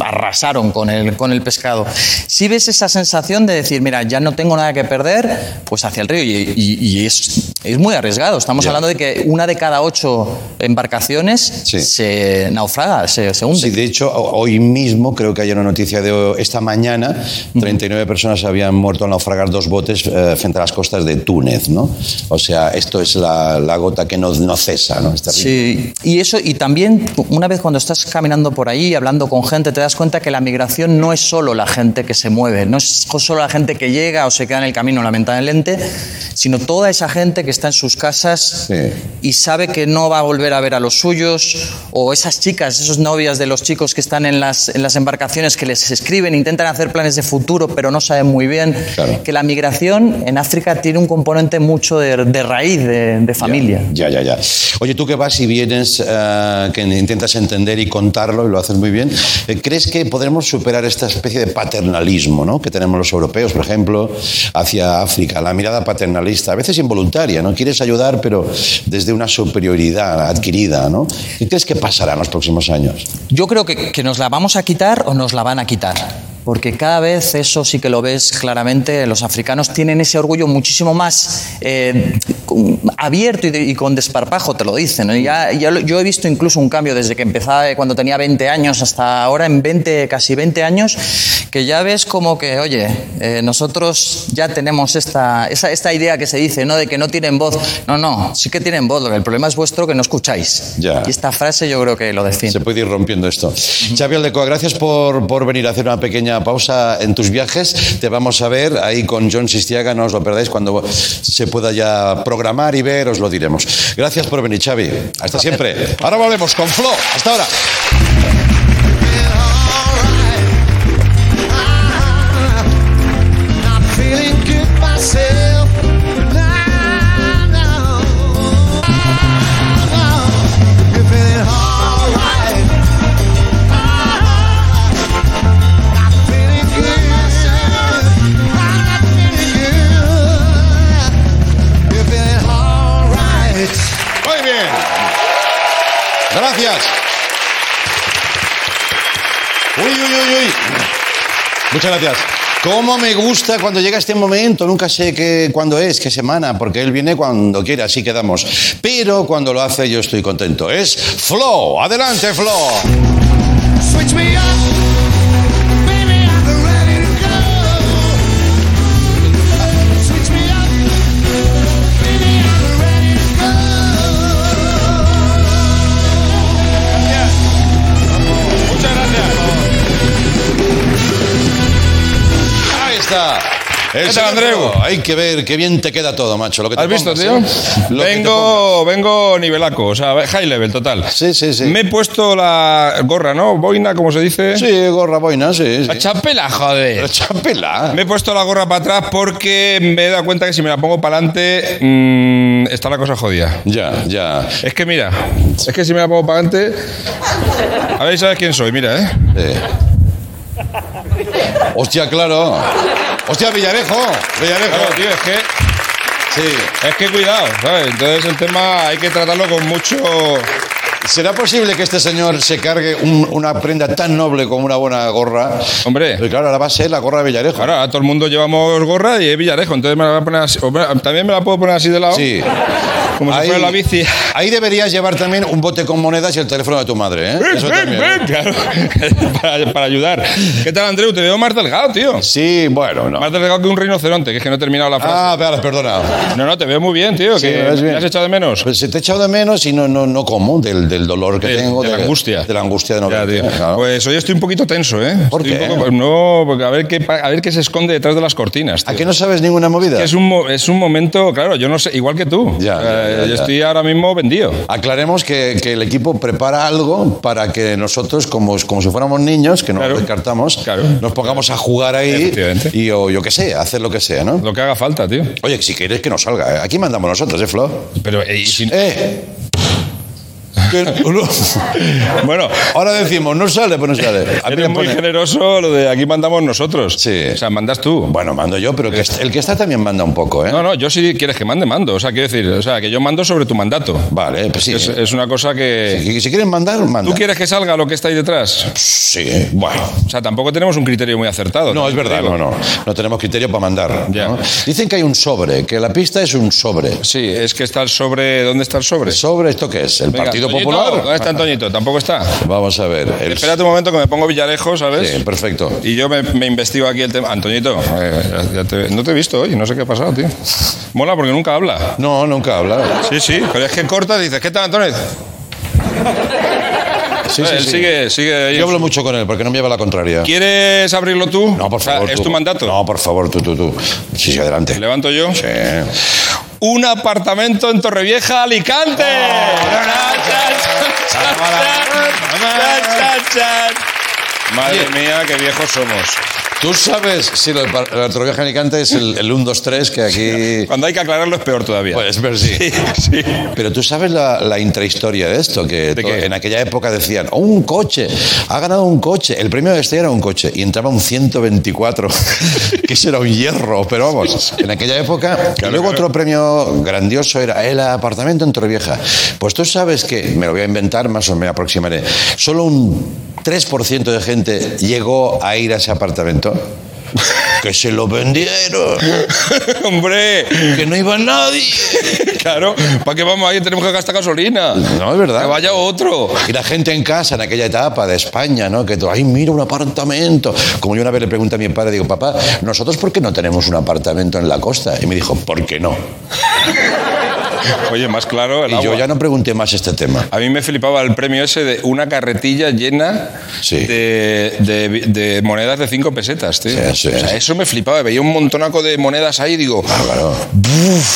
arrasaron con el, con el pescado. Si ves esa sensación de decir, mira, ya no tengo nada que perder, pues hacia el río. Y, y- y es, Es muy arriesgado. Estamos hablando de que una de cada ocho embarcaciones Sí. se naufraga, se, se hunde. Sí, de hecho, ho- hoy mismo, creo que hay una noticia de esta mañana, 39 personas habían muerto al naufragar dos botes eh, frente a las costas de Túnez, ¿no? O sea, esto es la, la gota que no, no cesa, ¿no? Sí, y eso, y también una vez cuando estás caminando por ahí, hablando con gente, te das cuenta que la migración no es solo la gente que se mueve, no es solo la gente que llega o se queda en el camino, lamentablemente, sino toda esa gente que está en sus casas Sí. y sabe que no va a volver a ver a los suyos, o esas chicas, esas novias de los chicos que están en las, en las embarcaciones que les escriben, intentan hacer planes de futuro, pero no saben muy bien, Claro. que la migración en África tiene un componente mucho de, de raíz, de, de familia. Ya, ya, ya. Oye, tú que vas y vienes, eh, que intentas entender y contarlo, y lo haces muy bien, eh, ¿crees que podremos superar esta especie de paternalismo ¿no? que tenemos los europeos, por ejemplo, hacia África? La mirada paternalista, a veces involuntaria, ¿no? Quieres ayudar, pero desde una superioridad adquirida, ¿no? ¿Qué crees que pasará en los próximos años? Yo creo que, que nos la vamos a quitar o nos la van a quitar. Porque cada vez eso sí que lo ves claramente, los africanos tienen ese orgullo muchísimo más eh, abierto y, de- y con desparpajo, te lo dicen. Ya, ya lo- yo he visto incluso un cambio desde que empezaba, eh, cuando tenía 20 años hasta ahora, en 20, casi 20 años, que ya ves como que, oye, eh, nosotros ya tenemos esta, esa, esta idea que se dice, ¿no? De que no tienen voz. No, no, sí que tienen voz, lo que el problema es vuestro que no escucháis. Ya. Y esta frase yo creo que lo define. Se puede ir rompiendo esto. Xavi Aldecoa, gracias por, por venir a hacer una pequeña pausa en tus viajes. Te vamos a ver ahí con John Sistiaga, no os lo perdáis. Cuando se pueda ya programar y ver, os lo diremos. Gracias por venir, Xavi. Hasta siempre. Ahora volvemos con Flo. Hasta ahora. Gracias. Uy, uy, uy, uy. Muchas gracias. Cómo me gusta cuando llega este momento, nunca sé qué, cuándo es, qué semana, porque él viene cuando quiere, así quedamos. Pero cuando lo hace yo estoy contento. Es Flo, adelante Flo. Switch me up. Está. El ¿Qué tal, señor Andreu? Hay que ver qué bien te queda todo, macho. Lo que te ¿Has visto, pongas, tío? ¿eh? Lo Vengo, vengo nivelaco, o sea, high level total. Sí, sí, sí. Me he puesto la gorra, ¿no? Boina, como se dice. Sí, gorra boina, sí. sí. La chapela, joder. Chapela. Me he puesto la gorra para atrás porque me he dado cuenta que si me la pongo para adelante mm, está la cosa jodida. Ya, ya. Es que mira, es que si me la pongo para adelante. A ver, ¿sabes quién soy? Mira, ¿eh? Eh. Hostia, claro. Hostia, Villarejo. Villarejo. Claro, tío, es que. Sí. Es que cuidado, ¿sabes? Entonces el tema hay que tratarlo con mucho. ¿Será posible que este señor se cargue un- una prenda tan noble como una buena gorra? Hombre. Pero claro, ahora va a ser la gorra de Villarejo. Ahora todo el mundo llevamos gorra y es Villarejo, entonces me la voy a poner así. o me- También me la puedo poner así de lado. Sí. Como si fuera la bici. Ahí deberías llevar también un bote con monedas y el teléfono de tu madre, ¿eh? Eso también. ven, claro. para, para ayudar. ¿Qué tal, Andreu? Te veo más delgado, tío. Sí, bueno, no. Más delgado que un rinoceronte, que es que no he terminado la frase. Ah, perdona, perdona. No, no, te veo muy bien, tío. Sí, que me ves bien. ¿Me has echado de menos? Pues se te he echado de menos y no, no, no como del, del dolor que De- tengo. de la angustia. De la angustia de no Ya, claro. Pues hoy estoy un poquito tenso, ¿eh? ¿Por qué? un poco- no, porque a ver, qué, a ver qué se esconde detrás de las cortinas. ¿A tío. que no sabes ninguna movida? Es, un, es un momento, claro, yo no sé, igual que tú. Ya, Eh, ya, ya, yo estoy ahora mismo vendido. Aclaremos que, que el equipo prepara algo para que nosotros, como, como si fuéramos niños, que no Claro. descartamos, Claro. nos pongamos a jugar ahí y o yo qué sé, hacer lo que sea, ¿no? Lo que haga falta, tío. Oye, si quieres que nos salga, ¿eh? aquí mandamos nosotros, ¿eh, Flo? Pero, eh, Eh, Bueno, Ahora decimos, no sale, pues no sale. A mí eres muy pone- generoso lo de aquí mandamos nosotros. Sí. O sea, mandas tú. Bueno, mando yo, pero que el que está también manda un poco, ¿eh? No, no, yo si quieres que mande, mando. O sea, quiero decir, o sea, que yo mando sobre tu mandato. Vale, pues sí. Es, es una cosa que... Si, si quieren mandar, manda. ¿Tú quieres que salga lo que está ahí detrás? Sí, bueno. O sea, tampoco tenemos un criterio muy acertado. No, es verdad, no, no. No tenemos criterio para mandar. Ya. ¿no? Dicen que hay un sobre, que la pista es un sobre. Sí, es que está el sobre... ¿Dónde está el sobre? ¿El sobre esto qué es? ¿El Venga, Partido Antoñito, Popular? ¿Dónde está Antoñito? Tampoco está. Vamos a ver. El... Espérate un momento que me pongo Villarejo, ¿sabes? Sí, perfecto. Y yo me, me investigo aquí el tema. Antoñito, eh, te- no te he visto hoy, no sé qué ha pasado, tío. Mola porque nunca habla. No, nunca habla. Sí, sí, pero es que corta y dices, ¿qué tal, Antonio? Sí, él sí. sigue, sigue. Yo hablo mucho con él porque no me lleva la contraria. ¿Quieres abrirlo tú? No, por O sea, favor. ¿Es tú. tu mandato? No, por favor, tú, tú, tú. Sí, sí, adelante. ¿Levanto yo? Sí. Un apartamento en Torrevieja, Alicante. Madre mía, qué viejos somos. Tú sabes si lo de Alicante es el, el 1, 2, 3 que aquí... Cuando hay que aclararlo es peor todavía. Pues, pero sí. sí. Pero tú sabes la, la intrahistoria de esto, que en aquella época decían, oh, un coche, ha ganado un coche. El premio de este era un coche y entraba un 124, que eso era un hierro, pero vamos, en aquella época. y luego otro premio grandioso era el apartamento en Torrevieja. Pues tú sabes que, me lo voy a inventar, más o menos me aproximaré, solo un 3% de gente llegó a ir a ese apartamento. Que se lo vendieron, Hombre, que no iba nadie. claro, ¿para qué vamos ahí? Tenemos que gastar gasolina. No, es verdad. Que vaya otro. Y la gente en casa en aquella etapa de España, ¿no? Que tú, ay, mira un apartamento. Como yo una vez le pregunté a mi padre, digo, papá, ¿nosotros por qué no tenemos un apartamento en la costa? Y me dijo, ¿por qué no? Oye, más claro, el Y yo agua. ya no pregunté más este tema. A mí me flipaba el premio ese de una carretilla llena Sí. de, de- de monedas de 5 pesetas, tío. Sí, sí, O sea, eso me flipaba. Veía un montonaco de monedas ahí y digo, Ah, claro.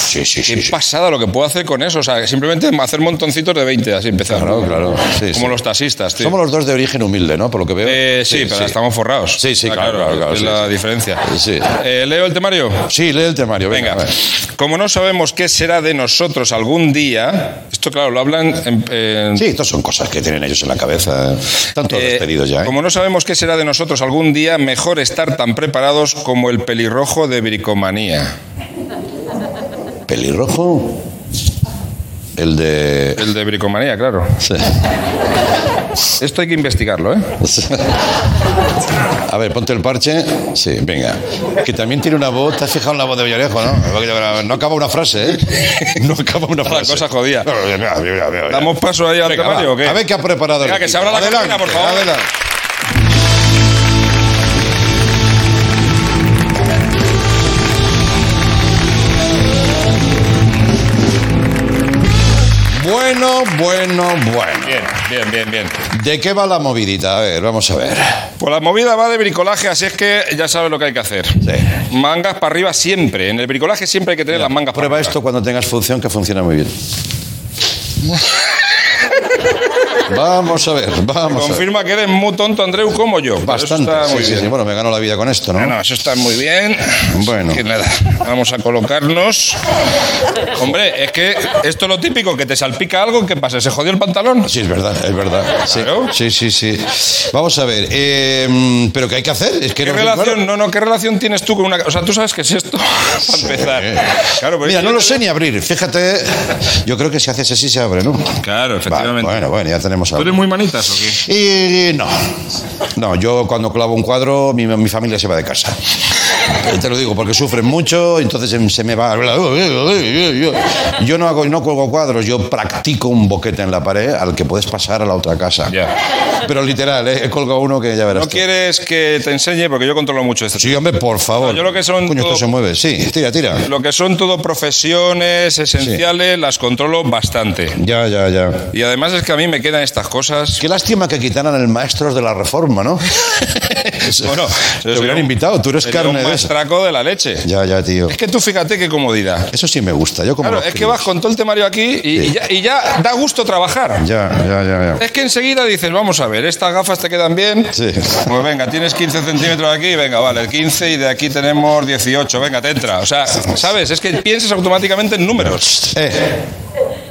Sí, sí, qué pasada lo que puedo hacer con eso. O sea, simplemente hacer montoncitos de 20, así empezar. Claro, claro. Como los taxistas, tío. Somos los dos de origen humilde, ¿no? Por lo que veo. Eh, sí, pero estamos forrados. Sí, sí, Ah, claro, claro, claro, Es la diferencia. Eh, ¿Leo el temario? Sí, lee el temario. Venga. Venga, como no sabemos qué será de nosotros algún día, esto claro, lo hablan en, en- Sí, estas son cosas que tienen ellos en la cabeza. Están todos Eh, despedidos ya. ¿eh? Como no sabemos qué será de nosotros algún día, mejor estar tan preparados como el pelirrojo de bricomanía. Pelirrojo. El de. El de bricomanía, claro. Sí. Esto hay que investigarlo, ¿eh? A ver, ponte el parche. Sí, venga. Que también tiene una voz. ¿Te has fijado en la voz de Villarejo, no? No acaba una frase, ¿eh? No acaba una La frase. cosa jodida. ¿Damos paso ahí al temario o qué? A ver qué ha preparado el Venga, que se abra la Adelante, cortina, por favor. adelante. Bueno, bueno, bueno. Bien, bien, bien, bien. ¿De qué va la movidita? A ver, vamos a ver. Pues la movida va de bricolaje, así es que ya sabes lo que hay que hacer. Sí. Mangas para arriba siempre. En el bricolaje siempre hay que tener las mangas para Prueba arriba. esto cuando tengas función, que funciona muy bien. vamos a ver, vamos a ver. Confirma que eres muy tonto, Andreu, como yo. Bastante. Está Sí, muy sí, bien. sí. Bueno, me gano la vida con esto, ¿no? No, no, eso está muy bien. Bueno. Que nada, vamos a colocarnos. Hombre, es que esto es lo típico, que te salpica algo, ¿qué pasa? ¿Se jodió el pantalón? Sí, es verdad, es verdad. Sí, Claro. sí, sí. sí. Vamos a ver. eh, ¿Pero qué hay que hacer? Es que ¿Qué no relación, no, no, ¿qué relación tienes tú con una... O sea, ¿tú sabes qué es esto? Para empezar. Claro, Mira, no lo sé ni abrir. Fíjate, yo creo que si haces así se abre, ¿no? Claro, efectivamente. bueno, bueno, ya tenemos ¿Tú eres muy manitas o qué? Y no. No, yo cuando clavo un cuadro, mi, mi familia se va de casa. Te lo digo, porque sufren mucho, entonces se- se me va. Yo no, hago, no cuelgo cuadros, yo practico un boquete en la pared al que puedes pasar a la otra casa. Pero literal, ¿eh? he colgado uno que ya verás. ¿No tú. quieres que te enseñe? Porque yo controlo mucho esto. Sí, hombre, por favor. No, yo lo que son Coño, todo- esto se mueve. Sí, tira, tira. Lo que son todo profesiones esenciales, las controlo bastante. Ya, ya, ya. Y además es que a mí me quedan estas cosas. Qué lástima que quitaran el maestros de la reforma, ¿no? Bueno, te hubieran invitado, tú eres carne un de eso. maestraco de la leche. Ya, ya, tío. Es que tú fíjate qué comodidad. Eso sí me gusta. Yo como Claro, es que vas con todo el temario aquí y, y ya, y ya da gusto trabajar. Ya, ya, ya, ya. Es que enseguida dices, vamos a ver, estas gafas te quedan bien. Sí. Pues venga, tienes 15 centímetros aquí, venga, vale, el 15 y de aquí tenemos 18, venga, te entra. O sea, ¿sabes? Es que piensas automáticamente en números. Eh,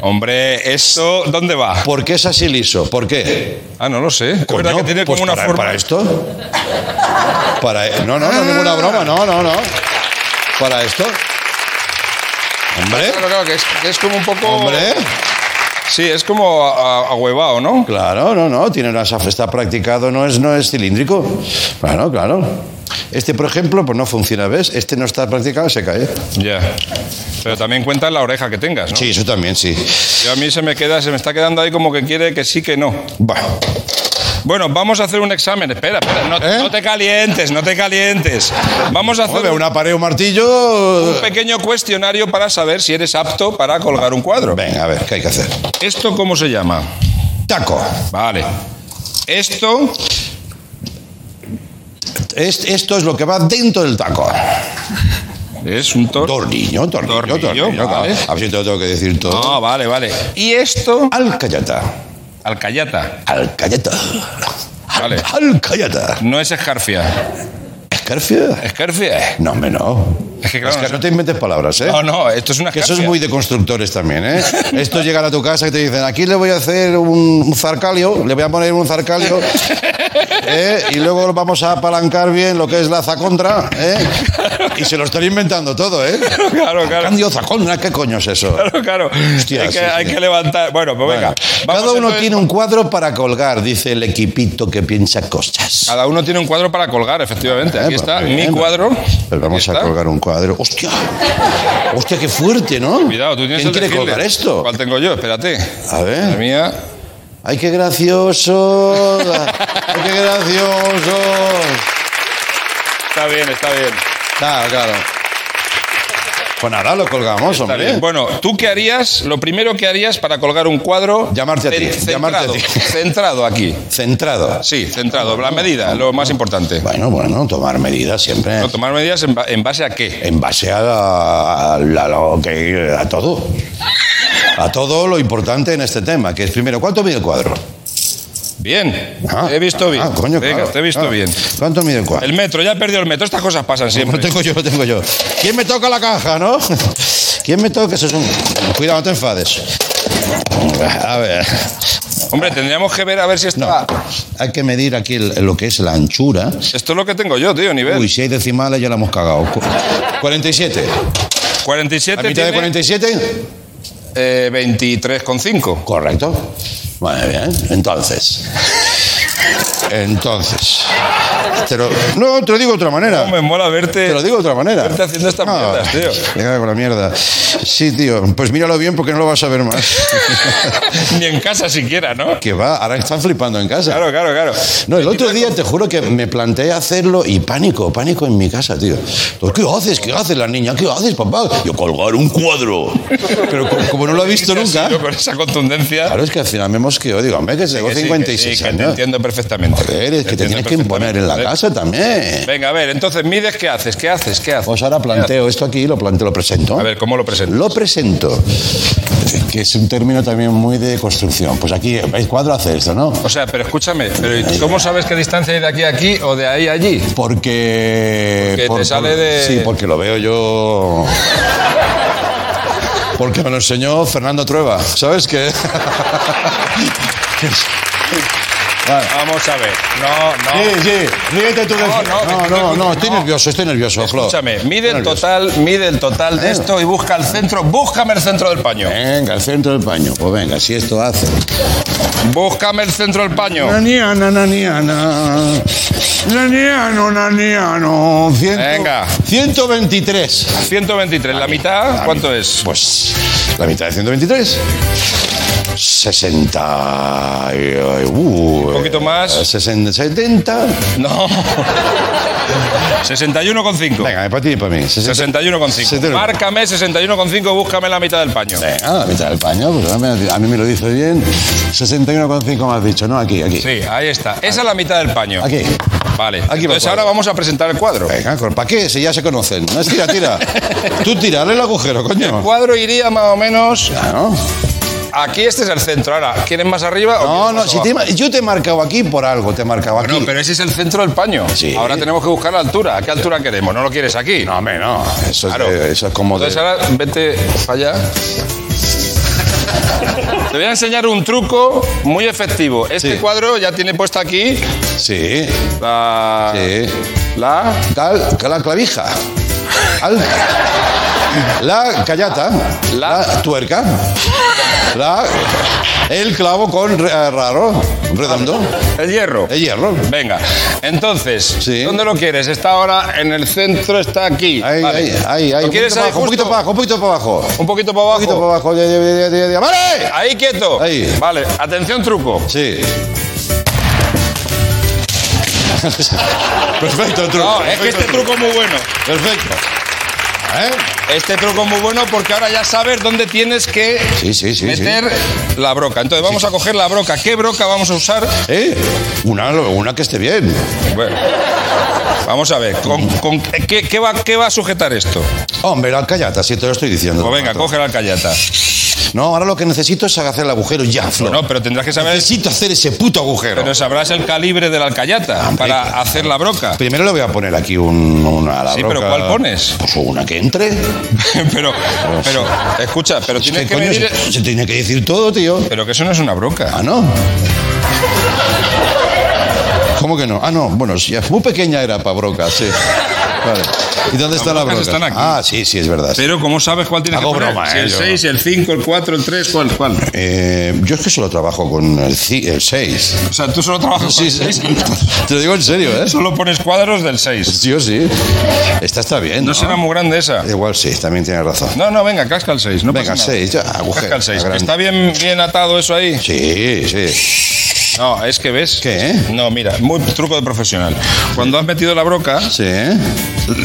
Hombre, ¿esto dónde va? ¿Por qué es así liso? ¿Por qué? Ah, no lo sé. Es Coño, verdad que tiene pues como una para, forma. ¿Para esto? Para, no, no, no, ninguna broma, no, no, no. ¿Para esto? Hombre, Claro, claro, que es, que es como un poco. hombre. Sí, es como ahuevado, ¿no? Claro, no, no, tiene una está practicado, no es, no es cilíndrico. Claro, claro. Este, por ejemplo, pues no funciona, ¿ves? Este no está practicado, se cae. Ya. Pero también cuenta la oreja que tengas, ¿no? Sí, eso también, sí. Yo a mí se me queda, se me está quedando ahí como que quiere que sí, que no. Bueno, Bueno, vamos a hacer un examen. Espera, espera, no, ¿Eh? no te calientes, no te calientes. Vamos a hacer una pared, un martillo. un pequeño cuestionario para saber si eres apto para colgar un cuadro. Venga, a ver, ¿qué hay que hacer? ¿Esto cómo se llama? Taco. Vale. Esto, Es- esto es lo que va dentro del taco. Es un tor... Tornillo, tornillo, Tornillo, tornillo. vale. A ver si te lo tengo que decir todo. Ah, vale, vale. Y esto, Alcayata. alcayata. Alcayata. Vale. Alcayata. No es escarfia. ¿Escarfia? ¿Escarfia? No, hombre, no. Es que claro, Es que no no te inventes palabras, ¿eh? No, no, esto es una Que eso es muy de constructores también, ¿eh? Esto llegan a tu casa y te dicen, aquí le voy a hacer un zarcalio, le voy a poner un zarcalio, ¿eh? y luego vamos a apalancar bien lo que es la zacontra, ¿eh? Y se lo están inventando todo, ¿eh? Claro, claro. Cambio zacondra, ¿qué coño es eso? Claro, claro. Hostia, hay, que, sí, hay sí. que levantar. Bueno, pues venga. Bueno, cada uno tiene un cuadro para colgar, dice el equipito que piensa cosas. Cada uno tiene un cuadro para colgar, efectivamente. Eh, Aquí pues está mi cuadro. Pues vamos a colgar un cuadro. ¡Hostia! ¡Hostia, qué fuerte, ¿no? Cuidado, tú tienes ¿Quién el quiere colgar esto? ¿Cuál tengo yo? Espérate. A ver. mía. ¡Ay, qué gracioso! ¡Ay, qué gracioso! Está bien, está bien. Claro, claro. Pues nada, lo colgamos, Está hombre. bien. Bueno, ¿tú qué harías? Lo primero que harías para colgar un cuadro. Llamarte a ti, cen- llamarte a Centrado, ti. centrado aquí. Centrado. Sí, centrado. La medida, lo más importante. Bueno, bueno, tomar medidas siempre. No, tomar medidas en, ba- en base a qué. En base a, a- a lo que, a todo. A todo lo importante en este tema, que es primero, ¿cuánto mide el cuadro? Bien. Ah, Te he visto bien. Ah, coño, Venga, claro, te he visto claro. bien. ¿Cuánto mide el cuadro? El metro, ya he perdido el metro. Estas cosas pasan siempre. Lo tengo yo, lo tengo yo. ¿Quién me toca la caja, no? ¿Quién me toca? Eso es un... Cuidado, no te enfades. A ver. Hombre, tendríamos que ver a ver si No, está. hay que medir aquí el- lo que es la anchura. Esto es lo que tengo yo, tío, nivel. Uy, si hay decimales ya la hemos cagado. Cu- 47. 47 ¿La mitad de tiene 47? Eh, 23,5. Correcto. Muy bien. Entonces. Entonces. Te lo- no, te lo digo de otra manera. No, me mola verte. Te lo digo de otra manera. Verte haciendo estas Ah, mierdas, tío. Cago en la mierda. Sí, tío. Pues míralo bien porque no lo vas a ver más. Ni en casa siquiera, ¿no? que va, ahora están flipando en casa. Claro, claro, claro. No, el otro día te juro que me planteé hacerlo y pánico, pánico en mi casa, tío. Pues, ¿Qué haces? ¿Qué haces la niña? ¿Qué haces, papá? Yo colgar un cuadro. Pero como, como no lo he visto nunca. Yo con esa contundencia. Claro, es que al final me mosqueo. Digo, hombre, que tengo sí, que 56 sí, que te entiendo perfectamente. Joder, es que te tienes que imponer en la casa también. Venga, a ver, entonces mides, ¿qué haces? ¿Qué haces? ¿Qué haces? Pues ahora planteo esto aquí, lo planteo, lo presento. A ver, ¿cómo lo presento? Lo presento. Que es un término también muy de construcción. Pues aquí, el cuadro hace esto, ¿no? O sea, pero escúchame, pero ¿y ¿cómo sabes qué distancia hay de aquí a aquí o de ahí a allí? Porque. Porque te sale de- Sí, porque lo veo yo. Porque me lo enseñó Fernando Trueba. ¿Sabes qué? Vale. Vamos a ver. No, no. Sí, sí, ríete tú de No, no, no, no, tú- no, estoy no. nervioso, estoy nervioso, Flo. Escúchame, mide el total, mide el total de esto y busca el centro. Búscame el centro del paño. Venga, el centro del paño. Pues venga, si esto hace. Búscame el centro del paño. Naniana, naniana. Naniano, naniano. Ciento- Venga. 123. 123. ¿La mitad? ¿Cuánto es? Pues la mitad de 123. 60. y- uh, Un poquito más. 60, 70. No. 61,5. Venga, para ti y para mí. 61,5. 61. Márcame 61,5, búscame la mitad del paño. Venga, la mitad del paño, pues a mí, me lo dice bien. 61,5 me has dicho, ¿no? Aquí, aquí. Sí, ahí está. Esa es la mitad del paño. Aquí. Vale. Aquí el Entonces ahora vamos a presentar el cuadro. Venga, ¿para qué? Si ya se conocen. No, tira, tira. Tú tira, dale el agujero, El coño. cuadro iría más o menos. Claro. Aquí este es el centro. Ahora, ¿quieren más arriba o No, quieren no, si te yo te he marcado aquí por algo, te he marcado aquí. Bueno, pero ese es el centro del paño. Sí. Ahora tenemos que buscar la altura. ¿A qué altura queremos? ¿No lo quieres aquí? No, hombre, no. Eso es, Claro. de- eso es como de... Entonces ahora vete para allá. Te voy a enseñar un truco muy efectivo. Este Sí. cuadro ya tiene puesta aquí Sí, la... sí. La... Cal, la clavija. La callata. La- La, tuerca. La, el clavo con eh, raro, redondo. El hierro. El hierro. Venga, entonces, Sí. ¿dónde lo quieres? Está ahora en el centro, está aquí. Ahí, Vale. ahí, ahí, ahí. ¿Lo Un quieres poquito ahí para abajo, un poquito para abajo, un poquito para abajo. Un poquito para Un abajo. poquito para abajo. ya, ya, ya, ya, ya. ¡Vale! Ahí quieto. Ahí. Vale, atención truco. Sí. Perfecto el truco. No, es que este truco es muy bueno. Perfecto. ¿Eh? Este truco es muy bueno porque ahora ya sabes dónde tienes que Sí, sí, sí, meter la broca. Entonces vamos a coger la broca. ¿Qué broca vamos a usar? ¿Eh? Una, una que esté bien. Bueno, vamos a ver. ¿con, con- qué, qué va, ¿Qué va a sujetar esto? Hombre, la callata, sí te lo estoy diciendo. Pues venga, coge la alcayata. No, ahora lo que necesito es hacer el agujero ya, Flor. No, pero tendrás que saber. Necesito hacer ese puto agujero. Pero sabrás el calibre de la alcayata Hombre, para hacer la broca. Primero le voy a poner aquí un, una la Sí, pero. ¿cuál pones? Pues una que entre. pero, pero, escucha, pero Es tienes que, que coño, medir. se, se tiene que decir todo, tío. Pero que eso no es una broca. Ah, ¿no? ¿Cómo que no? Ah, no, bueno, sí, muy pequeña era para broca, sí. Vale. ¿Y dónde está la brocas broca? están aquí. Ah, sí, sí, es verdad. Pero ¿cómo sabes cuál tienes Hago que poner? broma, ¿eh? el Yo- 6, el 5, el 4, el 3, ¿cuál? ¿Cuál? Eh, yo es que solo trabajo con el 6. O sea, tú solo trabajas con Sí, el sí. 6. Te lo digo en serio, ¿eh? Solo pones cuadros del 6. Sí o sí. Esta está bien. No ¿no? será muy grande esa. Igual sí, también tienes razón. No, no, venga, casca el 6. No Venga, pasa nada. 6, ya, agujero. Casca el 6. grande. ¿Está bien, bien atado eso ahí? Sí, sí. No, es que ves. ¿Qué? No, mira, muy truco de profesional. Cuando has metido la broca, Sí.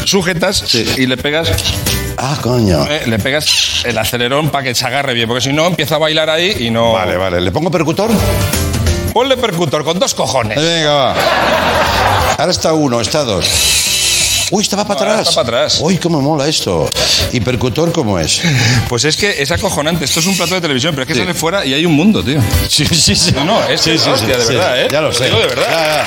sujetas Sí. y le pegas, Ah, coño. eh, le pegas el acelerón para que se agarre bien, porque si no empieza a bailar ahí y no. Vale, vale. ¿Le pongo percutor? Ponle percutor con dos cojones. Venga, va. Ahora está uno, está dos. Uy, estaba para No, ahora atrás. está para atrás. Uy, cómo mola esto. ¿Y percutor cómo es? Pues es que es acojonante. Esto es un plato de televisión, pero es que Sí. sale fuera y hay un mundo, tío. Sí, sí, sí. No, no, es sí, sí, hostia, sí, de verdad, ¿eh? Ya lo Lo sé. digo de verdad. Ya, ya.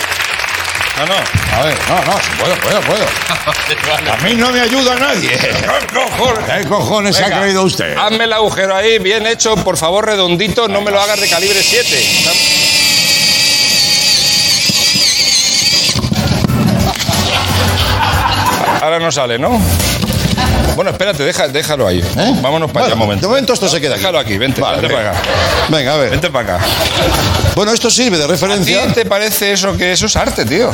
No, no. A ver, no, no, puedo, puedo, puedo. A mí no me ayuda nadie. ¿Qué cojones se ha Venga, creído usted? Hazme el agujero ahí, bien hecho, por favor, redondito, no me lo hagas de calibre 7. Ahora no sale, ¿no? Bueno, espérate, deja- déjalo ahí. ¿Eh? Vámonos para allá un Bueno, momento. De momento esto se queda aquí. Déjalo aquí, vente, Vale, vente para acá. Venga, a ver. Vente para acá. Bueno, esto sirve de ¿A ti referencia. te parece eso que eso es arte, tío?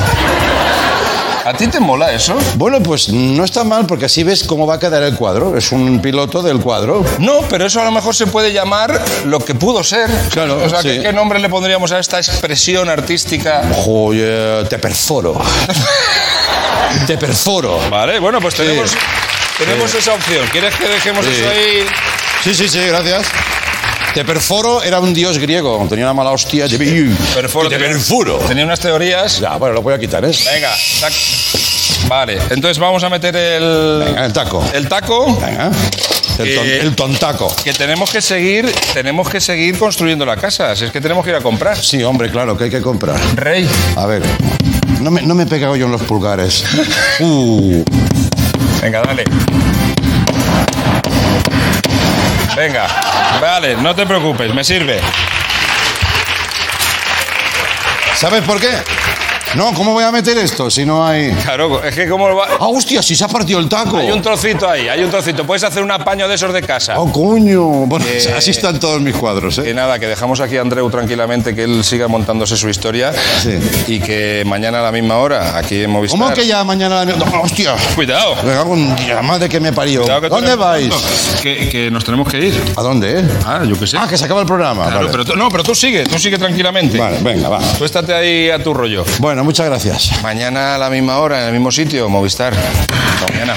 ¿A ti te mola eso? Bueno, pues no está mal porque así ves cómo va a quedar el cuadro. Es un piloto del cuadro. No, pero eso a lo mejor se puede llamar lo que pudo ser. Claro, O sea, sí. ¿qué, qué nombre le pondríamos a esta expresión artística? Joder, te perforo. te perforo. Vale, bueno, pues tenemos, tenemos esa opción. ¿Quieres que dejemos Sí. eso ahí? Sí, sí, sí, gracias. Te perforo era un dios griego. Tenía una mala hostia. Te, Perforo, te tenía- perfuro. Tenía unas teorías. Ya, bueno, lo voy a quitar, ¿eh? Venga, tac. Vale, entonces vamos a meter el, Venga, el taco. el taco. Venga. El, ton- Eh, el tontaco. Que tenemos que seguir, tenemos que seguir construyendo la casa. Si es que tenemos que ir a comprar. Sí, hombre, claro, que hay que comprar. Rey. A ver, no me, no me he pegado yo en los pulgares. Uh, Venga, dale. Venga, vale, no te preocupes, me sirve. ¿Sabes por qué? No, ¿cómo voy a meter esto si no hay...? Claro, es que como va... ¡Ah, hostia, si se ha partido el taco! Hay un trocito ahí, hay un trocito. Puedes hacer un apaño de esos de casa. ¡Oh, coño! Bueno, Eh, así están todos mis cuadros, Que ¿eh? nada, que dejamos aquí a Andreu tranquilamente, que él siga montándose su historia. Sí. Y que mañana a la misma hora, aquí en Movistar. ¿Cómo que ya mañana... la- No, ¡Hostia! Cuidado. Me cago en la madre que me parió. Que ¿Dónde tenemos- vais? Que, que nos tenemos que ir. ¿A dónde, eh? Ah, yo qué sé. Ah, que se acaba el programa. Claro, vale. pero tú- no, pero tú sigue, tú sigue tranquilamente. Vale, venga, va. Tú estate ahí a tu rollo. Bueno, muchas gracias. Mañana a la misma hora, en el mismo sitio, Movistar. Mañana.